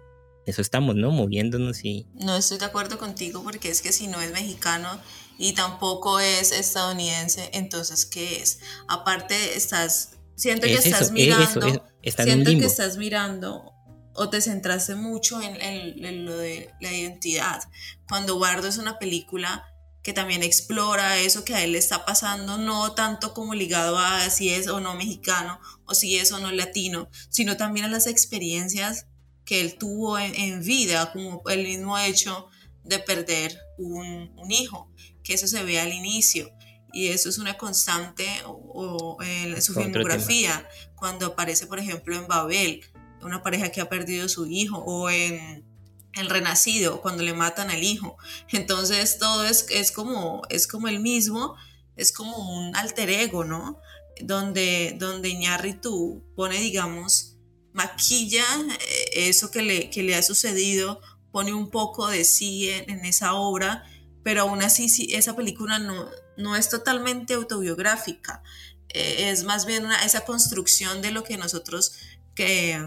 eso estamos, ¿no? Moviéndonos y... No estoy de acuerdo contigo porque es que si no es mexicano y tampoco es estadounidense, entonces, ¿qué es? Aparte, estás, siento que estás mirando, siento que estás mirando o te centraste mucho en, en, en, lo de la identidad. Cuando Bardo es una película que también explora eso que a él le está pasando, no tanto como ligado a si es o no mexicano o si es o no latino, sino también a las experiencias que él tuvo en, vida, como el mismo hecho de perder un, hijo, que eso se ve al inicio. Y eso es una constante o, en su filmografía, cuando aparece, por ejemplo, en Babel, una pareja que ha perdido su hijo, o en el renacido, cuando le matan al hijo. Entonces todo es, es, como, es como el mismo, es como un alter ego, ¿no? Donde, donde Iñárritu pone, digamos, maquilla eh, eso que le, que le ha sucedido, pone un poco de sí en, esa obra, pero aún así sí, esa película no, no es totalmente autobiográfica, eh, es más bien una, esa construcción de lo que nosotros que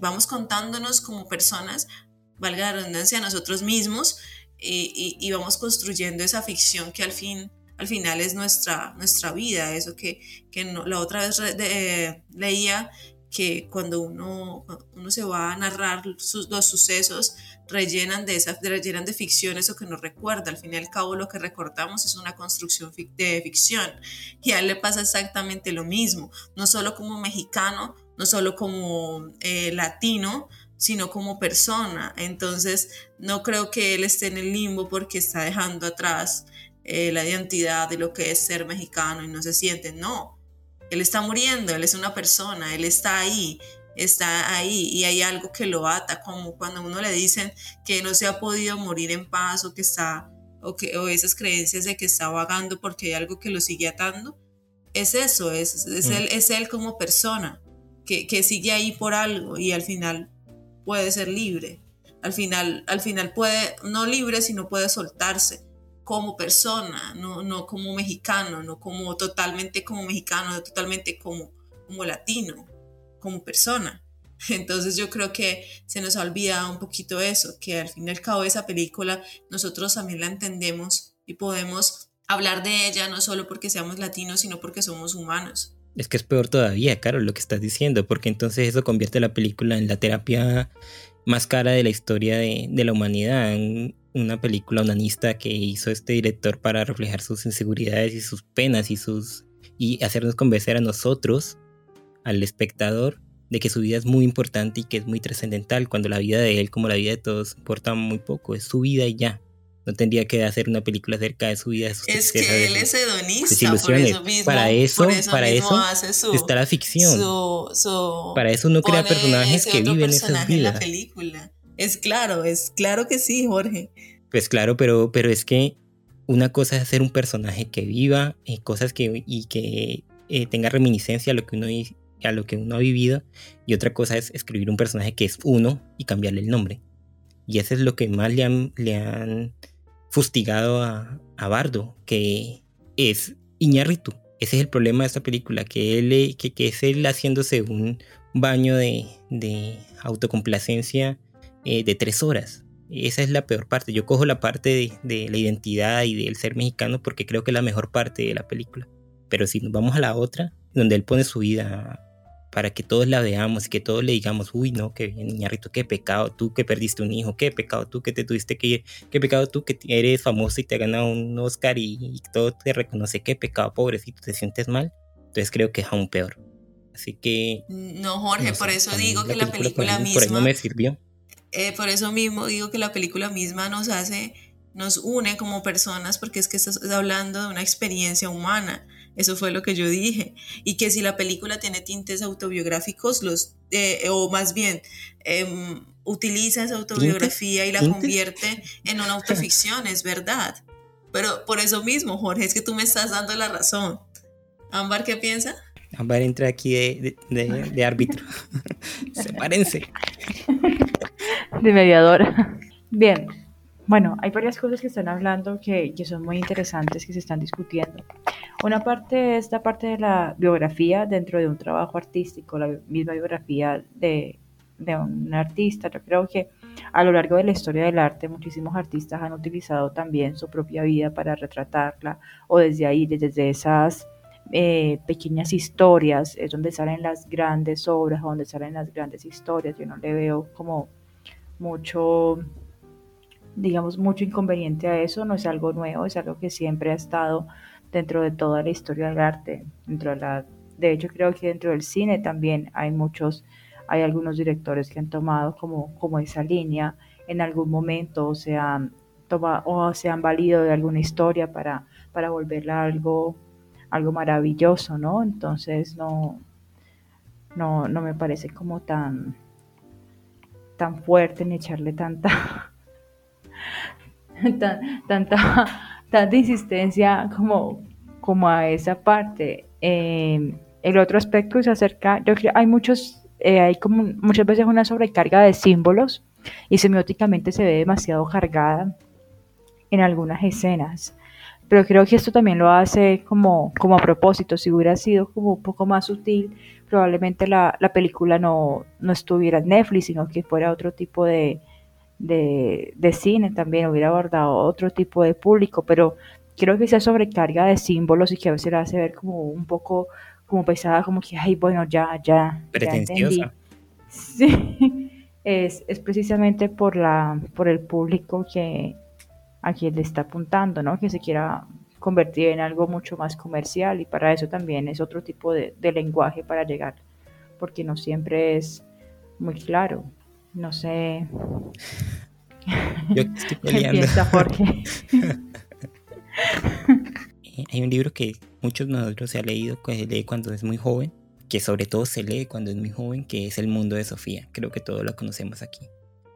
vamos contándonos como personas, valga la redundancia, nosotros mismos y, vamos construyendo esa ficción que al fin al final es nuestra, nuestra vida, eso que, que la otra vez leía que cuando uno, uno se va a narrar sus, los sucesos, rellenan de, esas, rellenan de ficción eso que nos recuerda. Al fin y al cabo lo que recordamos es una construcción de ficción. Y a él le pasa exactamente lo mismo, no solo como mexicano, no solo como eh, latino, sino como persona. Entonces, no creo que él esté en el limbo porque está dejando atrás eh, la identidad de lo que es ser mexicano y no se siente. No, él está muriendo, él es una persona, él está ahí, está ahí y hay algo que lo ata, como cuando uno le dicen que no se ha podido morir en paz o que está, o, que, o esas creencias de que está vagando porque hay algo que lo sigue atando. Es eso, es, es, mm. él, es él como persona, que, que sigue ahí por algo y al final puede ser libre. Al final, al final puede, no libre, sino puede soltarse como persona, no, no como mexicano, no como totalmente como mexicano, totalmente como, como latino, como persona. Entonces yo creo que se nos ha olvidado un poquito eso, que al fin y al cabo esa película nosotros también la entendemos y podemos hablar de ella no solo porque seamos latinos, sino porque somos humanos. Es que es peor todavía, claro, lo que estás diciendo, porque entonces eso convierte la película en la terapia más cara de la historia de, de la humanidad, una película onanista que hizo este director para reflejar sus inseguridades y sus penas y sus y hacernos convencer a nosotros, al espectador, de que su vida es muy importante y que es muy trascendental, cuando la vida de él, como la vida de todos, importa muy poco, es su vida y ya. No tendría que hacer una película acerca de su vida. De sus es que él es hedonista, por eso mismo, para eso, por eso para mismo eso hace su, está la ficción. su- su- Para eso uno crea personajes que viven esas en la película. Es claro, es claro que sí, Jorge. Pues claro, pero, pero es que una cosa es hacer un personaje que viva eh, cosas que y que eh, tenga reminiscencia a lo que uno a lo que uno ha vivido y otra cosa es escribir un personaje que es uno y cambiarle el nombre. Y eso es lo que más le han, le han fustigado a, a Bardo, que es Iñárritu. Ese es el problema de esta película, que, él, eh, que, que es él haciéndose un baño de, de autocomplacencia eh, de tres horas. Esa es la peor parte. Yo cojo la parte de, de la identidad y del ser mexicano porque creo que es la mejor parte de la película. Pero si nos vamos a la otra, donde él pone su vida para que todos la veamos y que todos le digamos, uy, no, qué bien, Iñárritu, qué pecado, tú que perdiste un hijo, qué pecado tú que te tuviste que ir, qué pecado tú que eres famoso y te ganado un Oscar y, y todo te reconoce, qué pecado, pobrecito, te sientes mal. Entonces creo que es aún peor. Así que... No, Jorge, no por sé, eso a mí digo que la por película ahí- Por ahí no misma me sirvió. Eh, por eso mismo digo que la película misma nos hace, nos une como personas, porque es que estás hablando de una experiencia humana. Eso fue lo que yo dije. Y que si la película tiene tintes autobiográficos, los, eh, o más bien, em, utiliza esa autobiografía y la convierte en una autoficción, es verdad. Pero por eso mismo, Jorge, es que tú me estás dando la razón. Ámbar, ¿qué piensa? Ámbar entra aquí de, de, de- de árbitro. Sepárense. de mediadora. Bien, bueno, hay varias cosas que están hablando que, que son muy interesantes, que se están discutiendo. Una parte es la parte de la biografía dentro de un trabajo artístico, la misma biografía de, de un artista. Yo creo que a lo largo de la historia del arte muchísimos artistas han utilizado también su propia vida para retratarla o desde ahí, desde esas eh, pequeñas historias, es donde salen las grandes obras, donde salen las grandes historias. Yo no le veo como mucho, digamos, mucho inconveniente a eso, no es algo nuevo, es algo que siempre ha estado dentro de toda la historia del arte, dentro de la, de hecho creo que dentro del cine también hay muchos, hay algunos directores que han tomado como, como esa línea en algún momento o se han toma, o se han valido de alguna historia para, para volverla algo, algo maravilloso, ¿no? Entonces no, no, no me parece como tan, tan fuerte ni echarle tanta, tan- tanta, tanta insistencia como, como a esa parte. Eh, el otro aspecto es acerca, yo creo, hay muchos, eh, hay como muchas veces una sobrecarga de símbolos y semióticamente se ve demasiado cargada en algunas escenas. Pero creo que esto también lo hace como, como a propósito. Si hubiera sido como un poco más sutil, probablemente la, la película no, no estuviera en Netflix, sino que fuera otro tipo de, de, de cine también, hubiera abordado otro tipo de público. Pero creo que esa sobrecarga de símbolos y que a veces la hace ver como un poco como pesada, como que, ay, bueno, ya, ya. ya entendí". Pretenciosa. Sí, es, es precisamente por, la, por el público que a quien le está apuntando, ¿no? Que se quiera convertir en algo mucho más comercial y para eso también es otro tipo de, de lenguaje para llegar, porque no siempre es muy claro. No sé Yo estoy qué peleando. piensa Jorge. Hay un libro que muchos de nosotros se ha leído, que se lee cuando es muy joven, que sobre todo se lee cuando es muy joven, que es El mundo de Sofía. Creo que todos lo conocemos aquí.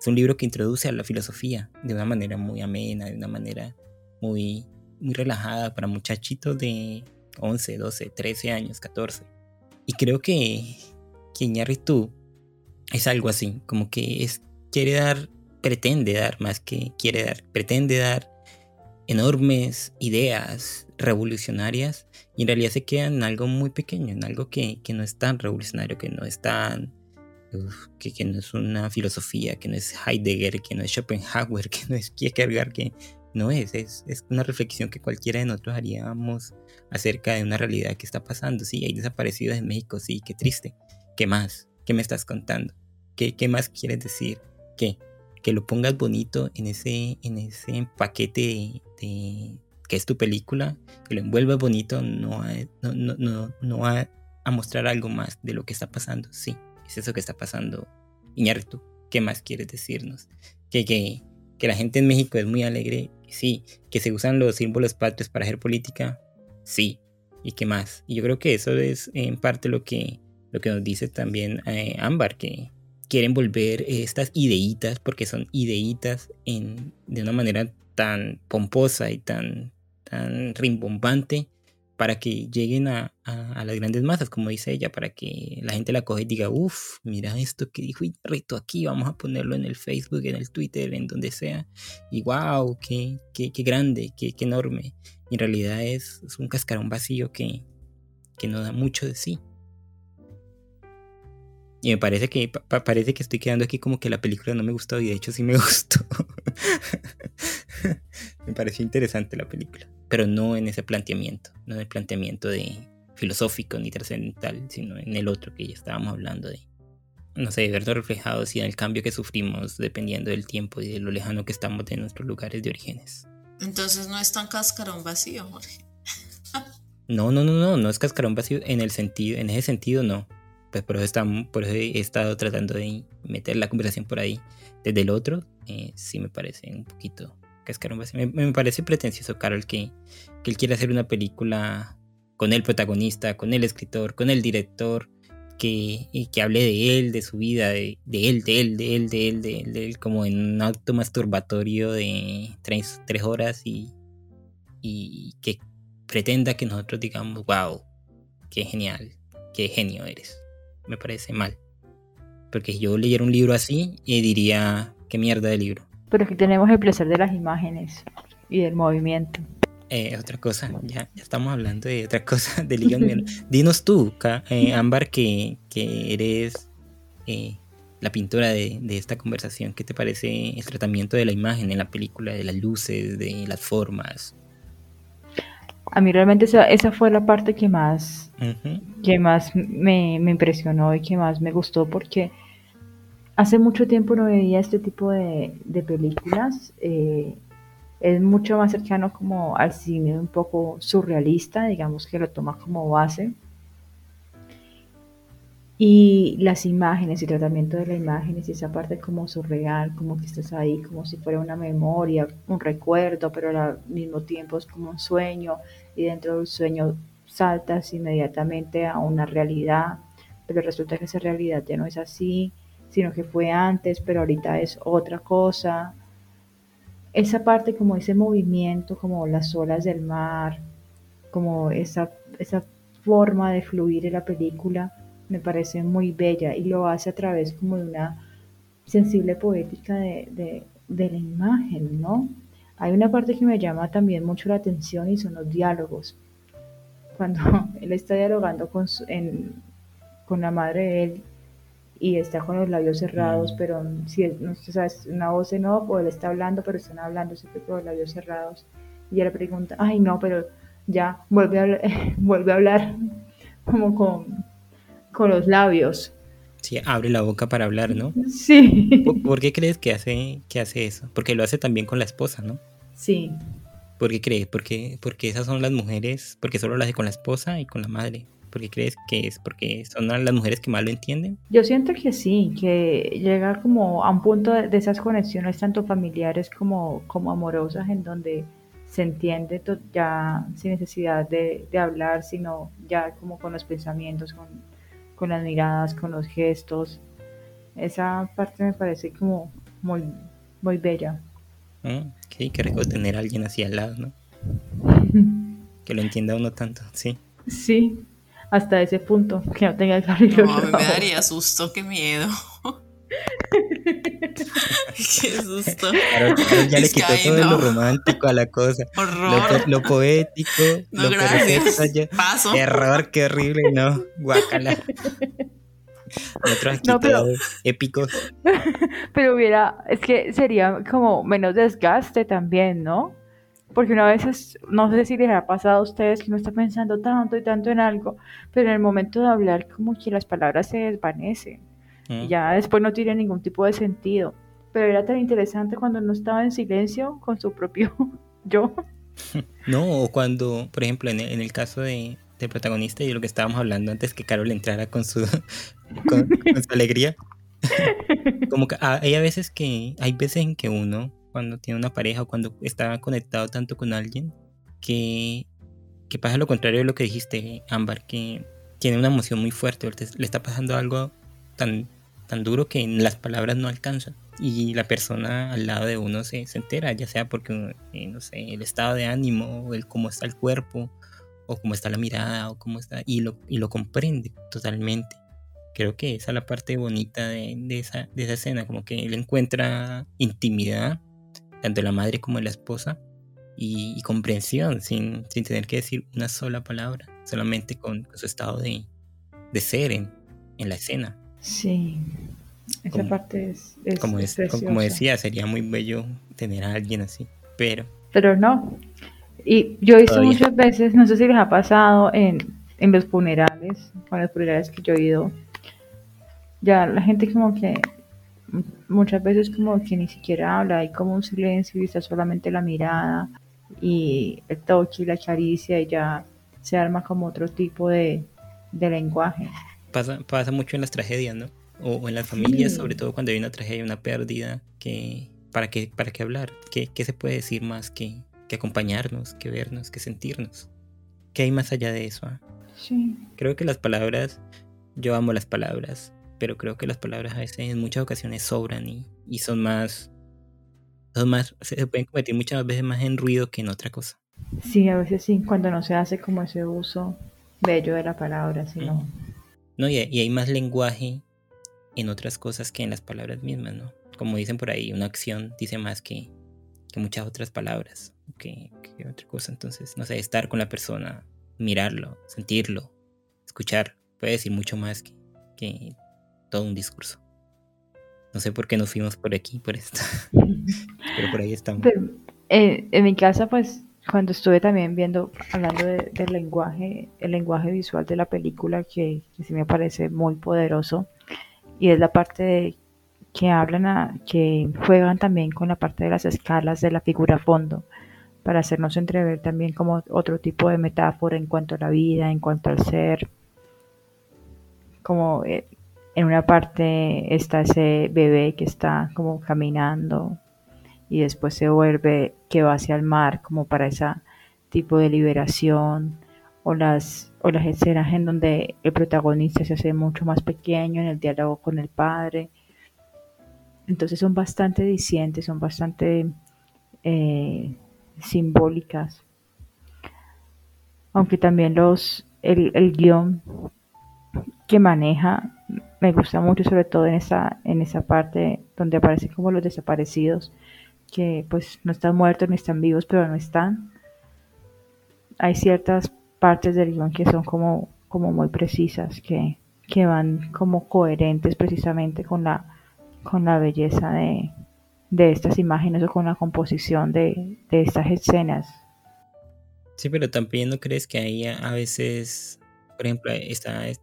Es un libro que introduce a la filosofía de una manera muy amena, de una manera muy, muy relajada para muchachitos de 11, 12, 13 años, 14. Y creo que, que Iñárritu es algo así, como que es, quiere dar, pretende dar más que quiere dar, pretende dar enormes ideas revolucionarias y en realidad se quedan en algo muy pequeño, en algo que, que no es tan revolucionario, que no es tan... que, que no es una filosofía, que no es Heidegger, que no es Schopenhauer, que no es Kierkegaard, que, no es, es, es una reflexión que cualquiera de nosotros haríamos acerca de una realidad que está pasando. Sí, hay desaparecidos en México, sí, qué triste. ¿Qué más? ¿Qué me estás contando? ¿Qué, más quieres decir? Que lo pongas bonito en ese, en ese paquete de, que es tu película, que lo envuelvas bonito, no no, no, no, no va a mostrar algo más de lo que está pasando. Sí, es eso que está pasando. Iñárritu, ¿qué más quieres decirnos? Que, que, que la gente en México es muy alegre, sí. Que se usan los símbolos patrios para hacer política, sí. ¿Y qué más? Y yo creo que eso es en parte lo que, lo que nos dice también eh, Ámbar, que quieren volver estas ideitas, porque son ideitas en, de una manera tan pomposa y tan, tan rimbombante, para que lleguen a, las grandes masas, como dice ella, para que la gente la coge y diga, uff, mira esto que dijo reto aquí, vamos a ponerlo en el Facebook, en el Twitter, en donde sea, y wow, qué, qué, qué grande, qué, qué, enorme. Y en realidad es, es, un cascarón vacío que, que no da mucho de sí. Y me parece que parece que estoy quedando aquí como que la película no me gustó y de hecho sí me gustó. me pareció interesante la película pero no en ese planteamiento, no en el planteamiento de filosófico ni trascendental, sino en el otro que ya estábamos hablando de, no sé, verlo reflejado y en el cambio que sufrimos dependiendo del tiempo y de lo lejano que estamos de nuestros lugares de orígenes. Entonces no es tan cascarón vacío, Jorge. no, no, no, no, no es cascarón vacío en el sentido, en ese sentido no. Pues por eso, está, por eso he estado tratando de meter la conversación por ahí. Desde el otro, eh, sí me parece un poquito me, me, parece pretencioso, Carol, que, que él quiere hacer una película con el protagonista, con el escritor, con el director, que, que hable de él, de su vida, de, él, de él, de él, de él, de él, de él, como en un acto masturbatorio de tres, tres horas y, y que pretenda que nosotros digamos, wow, qué genial, qué genio eres. Me parece mal. Porque yo leyera un libro así, y diría, qué mierda de libro. Pero aquí tenemos el placer de las imágenes y del movimiento. Eh, otra cosa, ya, estamos hablando de otra cosa, de Liga Dinos tú, eh, Ámbar, que, que eres eh, la pintura de, de, esta conversación, ¿qué te parece el tratamiento de la imagen en la película, de las luces, de las formas? A mí realmente esa, esa fue la parte que más, que más me, me impresionó y que más me gustó porque Hace mucho tiempo no veía este tipo de, películas. Eh, es mucho más cercano como al cine un poco surrealista, digamos que lo toma como base. Y las imágenes y tratamiento de las imágenes y esa parte como surreal, como que estás ahí, como si fuera una memoria, un recuerdo, pero al mismo tiempo es como un sueño y dentro del sueño saltas inmediatamente a una realidad, pero resulta que esa realidad ya no es así sino que fue antes, pero ahorita es otra cosa. Esa parte, como ese movimiento, como las olas del mar, como esa, esa forma de fluir en la película, me parece muy bella y lo hace a través como de una sensible poética de, de, la imagen, ¿no? Hay una parte que me llama también mucho la atención y son los diálogos. Cuando él está dialogando con, con la madre de él y está con los labios cerrados, mm. pero si es, no, sabes, una voz en off o él está hablando, pero están hablando siempre con los labios cerrados. Y ella le pregunta, ay no, pero ya vuelve a, hablar, vuelve a hablar como con, con los labios. Sí, abre la boca para hablar, ¿no? Sí. ¿Por, qué crees que hace, que hace eso? Porque lo hace también con la esposa, ¿no? Sí. ¿Por qué crees? Porque, porque esas son las mujeres, porque solo lo hace con la esposa y con la madre. ¿Por qué crees que es? ¿Porque son las mujeres que más lo entienden? Yo siento que sí, que llega como a un punto de, esas conexiones tanto familiares como, como amorosas en donde se entiende ya sin necesidad de, hablar, sino ya como con los pensamientos, con, con las miradas, con los gestos. Esa parte me parece como muy, muy bella. Mm, qué rico tener a alguien así al lado, ¿no? que lo entienda uno tanto, sí. Sí, hasta ese punto, que no tenga que abrir No, me daría susto, qué miedo. qué susto. ya le quitó todo lo romántico a la cosa. Horror. Lo, poético, lo perfecto. Ya. Paso. Error, qué horrible, no. Guacala. Otros no, pero, épicos. Pero hubiera, es que sería como menos desgaste también, ¿no? porque una vez, es- no sé si les ha pasado a ustedes que uno está pensando tanto y tanto en algo, pero en el momento de hablar como que las palabras se desvanecen y ¿Mm? ya después no tiene ningún tipo de sentido. Pero era tan interesante cuando uno estaba en silencio con su propio yo. No, o cuando, por ejemplo, en el, en el caso de, del protagonista y de lo que estábamos hablando antes que Carol entrara con su, con, con su alegría. Como que ah, hay a veces que, hay veces en que uno, cuando tiene una pareja o cuando está conectado tanto con alguien, que, que pasa lo contrario de lo que dijiste, Ámbar, que tiene una emoción muy fuerte, le está pasando algo tan, tan duro que las palabras no alcanzan. Y la persona al lado de uno se, se entera, ya sea porque, eh, no sé, el estado de ánimo, o el cómo está el cuerpo, o cómo está la mirada, o cómo está, y lo, y lo comprende totalmente. Creo que esa es la parte bonita de, de esa, de esa escena, como que él encuentra intimidad, tanto la madre como la esposa, y, y comprensión, sin, sin tener que decir una sola palabra, solamente con, con su estado de, de ser en, en la escena. Sí, esa Como- parte es, es, Como, es como- decía, sería muy bello tener a alguien así, pero Pero no. Y yo he visto Todavía. muchas veces, no sé si les ha pasado en, en los funerales, con los funerales que yo he ido, ya la gente como que muchas veces como que ni siquiera habla, hay como un silencio y está solamente la mirada y el toque y la caricia y ya se arma como otro tipo de, de lenguaje. pasa, pasa mucho en las tragedias, ¿no? O, o en las familias, Sí. sobre todo cuando hay una tragedia, una pérdida, que ¿para qué, para qué hablar? ¿Qué, qué se puede decir más que, que acompañarnos, que vernos, que sentirnos? ¿Qué hay más allá de eso? ah? Sí, Creo que las palabras, yo amo las palabras, pero creo que las palabras a veces en muchas ocasiones sobran y, y son más, son más, se pueden convertir muchas veces más en ruido que en otra cosa. sí, a veces sí, cuando no se hace como ese uso bello de la palabra, sino... ¿no? Y, y hay más lenguaje en otras cosas que en las palabras mismas, ¿no? Como dicen por ahí, una acción dice más que, que muchas otras palabras, que, que otra cosa. Entonces, no sé, estar con la persona, mirarlo, sentirlo, escuchar, puede decir mucho más que, que todo un discurso. No sé por qué nos fuimos por aquí, por esto, pero por ahí estamos. Pero, eh, en mi casa, pues, cuando estuve también viendo, hablando de- del lenguaje, el lenguaje visual de la película, que, que sí me parece muy poderoso, y es la parte de que hablan, a- que juegan también con la parte de las escalas de la figura fondo, para hacernos entrever también como otro tipo de metáfora en cuanto a la vida, en cuanto al ser, como eh, en una parte está ese bebé que está como caminando y después se vuelve que va hacia el mar como para ese tipo de liberación o las o las escenas en donde el protagonista se hace mucho más pequeño en el diálogo con el padre. Entonces son bastante dicientes son bastante eh, simbólicas. Aunque también los el, el guion que maneja me gusta mucho sobre todo en esa en esa parte donde aparecen como los desaparecidos que pues no están muertos ni están vivos pero no están. Hay ciertas partes del guion que son como como muy precisas que, que van como coherentes precisamente con la con la belleza de, de estas imágenes o con la composición de, de estas escenas. Sí, pero también no crees que hay a, veces, por ejemplo, está, es-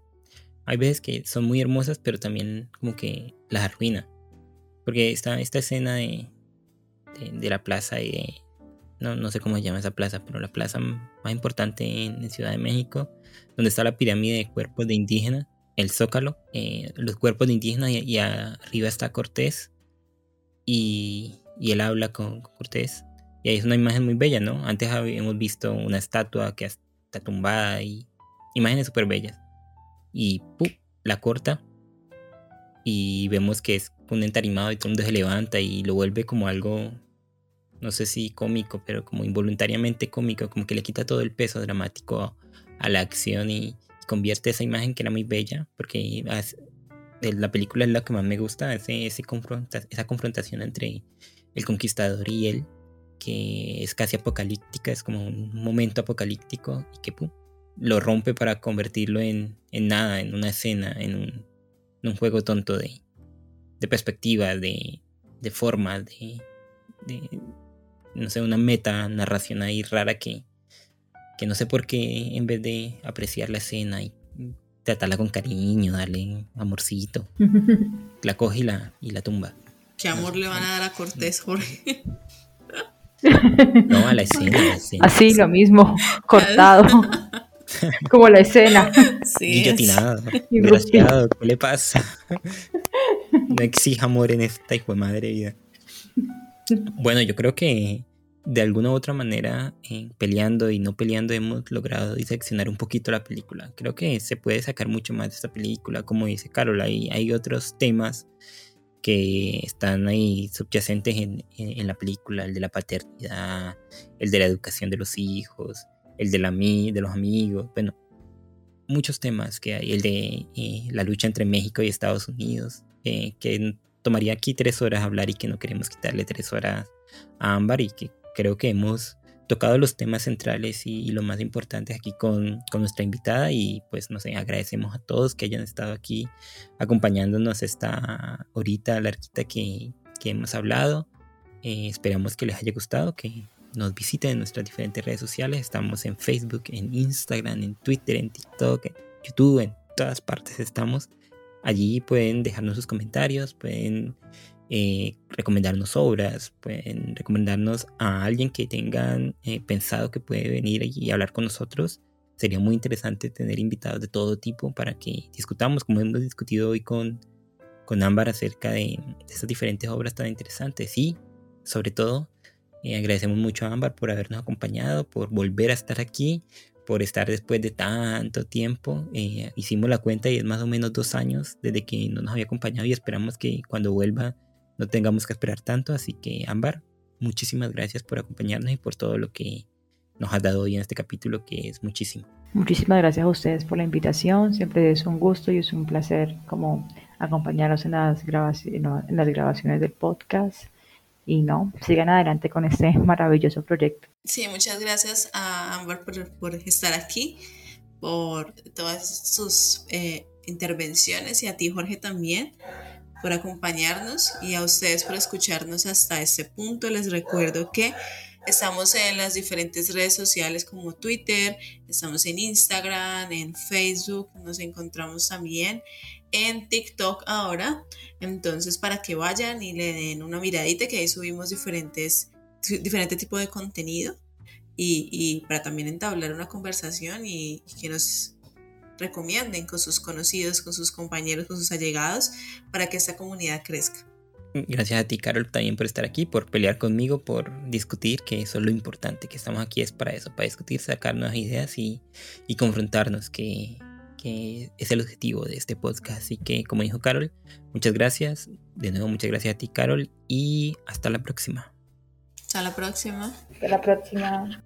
hay veces que son muy hermosas, pero también como que las arruina. Porque está esta escena de, de, de la plaza y de, no, no sé cómo se llama esa plaza, pero la plaza más importante en, en Ciudad de México, donde está la pirámide de cuerpos de indígenas, el zócalo, eh, los cuerpos de indígenas y, y arriba está Cortés y, y él habla con, con Cortés. Y ahí es una imagen muy bella, ¿no? Antes habíamos visto una estatua que está tumbada y imágenes súper bellas. Y ¡pum! la corta y vemos que es un entarimado y todo el mundo se levanta y lo vuelve como algo, no sé si cómico, pero como involuntariamente cómico, como que le quita todo el peso dramático a, la acción y convierte esa imagen que era muy bella, porque la película es lo que más me gusta, ese, ese confronta- esa confrontación entre el conquistador y él, que es casi apocalíptica, es como un momento apocalíptico y que pum, lo rompe para convertirlo en, en nada, en una escena, en un, en un juego tonto de, de perspectiva, de, de forma, de, de, no sé, una meta narración ahí rara que, que no sé por qué en vez de apreciar la escena y tratarla con cariño, darle amorcito, la coge y la, y la tumba. ¿Qué amor le van a dar a Cortés, Jorge? No, a la escena. Así, lo mismo, cortado. Como la escena. Sí. Guillotinado. Desgraciado, ¿qué le pasa? No exija amor en esta hijo de madre vida. Bueno, yo creo que de alguna u otra manera, eh, peleando y no peleando, hemos logrado diseccionar un poquito la película. Creo que se puede sacar mucho más de esta película, como dice Carol, hay, hay otros temas que están ahí subyacentes en, en, la película, el de la paternidad, el de la educación de los hijos, el de, la, de los amigos, bueno, muchos temas que hay, el de eh, la lucha entre México y Estados Unidos, eh, que tomaría aquí tres horas hablar y que no queremos quitarle tres horas a Ámbar y que creo que hemos tocado los temas centrales y, lo más importante aquí con, con, nuestra invitada y pues no sé, agradecemos a todos que hayan estado aquí acompañándonos esta horita larguita que, que hemos hablado. Eh, esperamos que les haya gustado, que nos visiten en nuestras diferentes redes sociales. Estamos en Facebook, en Instagram, en Twitter, en TikTok, en YouTube, en todas partes estamos. Allí pueden dejarnos sus comentarios, pueden eh, recomendarnos obras, pueden recomendarnos a alguien que tengan eh, pensado que puede venir y hablar con nosotros. Sería muy interesante tener invitados de todo tipo para que discutamos, como hemos discutido hoy con, con Ámbar acerca de, estas diferentes obras tan interesantes. Y sobre todo, eh, agradecemos mucho a Ámbar por habernos acompañado, por volver a estar aquí, por estar después de tanto tiempo. hicimos la cuenta y es más o menos dos años desde que no nos había acompañado y esperamos que cuando vuelva no tengamos que esperar tanto. Así que, Ámbar, muchísimas gracias por acompañarnos y por todo lo que nos has dado hoy en este capítulo, que es muchísimo. Muchísimas gracias a ustedes por la invitación. Siempre es un gusto y es un placer como acompañarnos en las grabaciones del podcast. Y no, sigan adelante con este maravilloso proyecto. Sí, muchas gracias a Ámbar por, estar aquí, por todas sus eh, intervenciones y a ti, Jorge, también por acompañarnos y a ustedes por escucharnos hasta este punto. Les recuerdo que estamos en las diferentes redes sociales como Twitter, estamos en Instagram, en Facebook, nos encontramos también en TikTok ahora. Entonces, para que vayan y le den una miradita, que ahí subimos diferentes, diferente tipo de contenido y, y para también entablar una conversación y que nos recomienden con sus conocidos, con sus compañeros, con sus allegados, para que esta comunidad crezca. Gracias a ti, Carol, también por estar aquí, por pelear conmigo, por discutir, que eso es lo importante, que estamos aquí es para eso, para discutir, sacar nuevas ideas y, y confrontarnos, que, que es el objetivo de este podcast. Así que, como dijo Carol, muchas gracias. De nuevo, muchas gracias a ti, Carol, y hasta la próxima. Hasta la próxima. Hasta la próxima.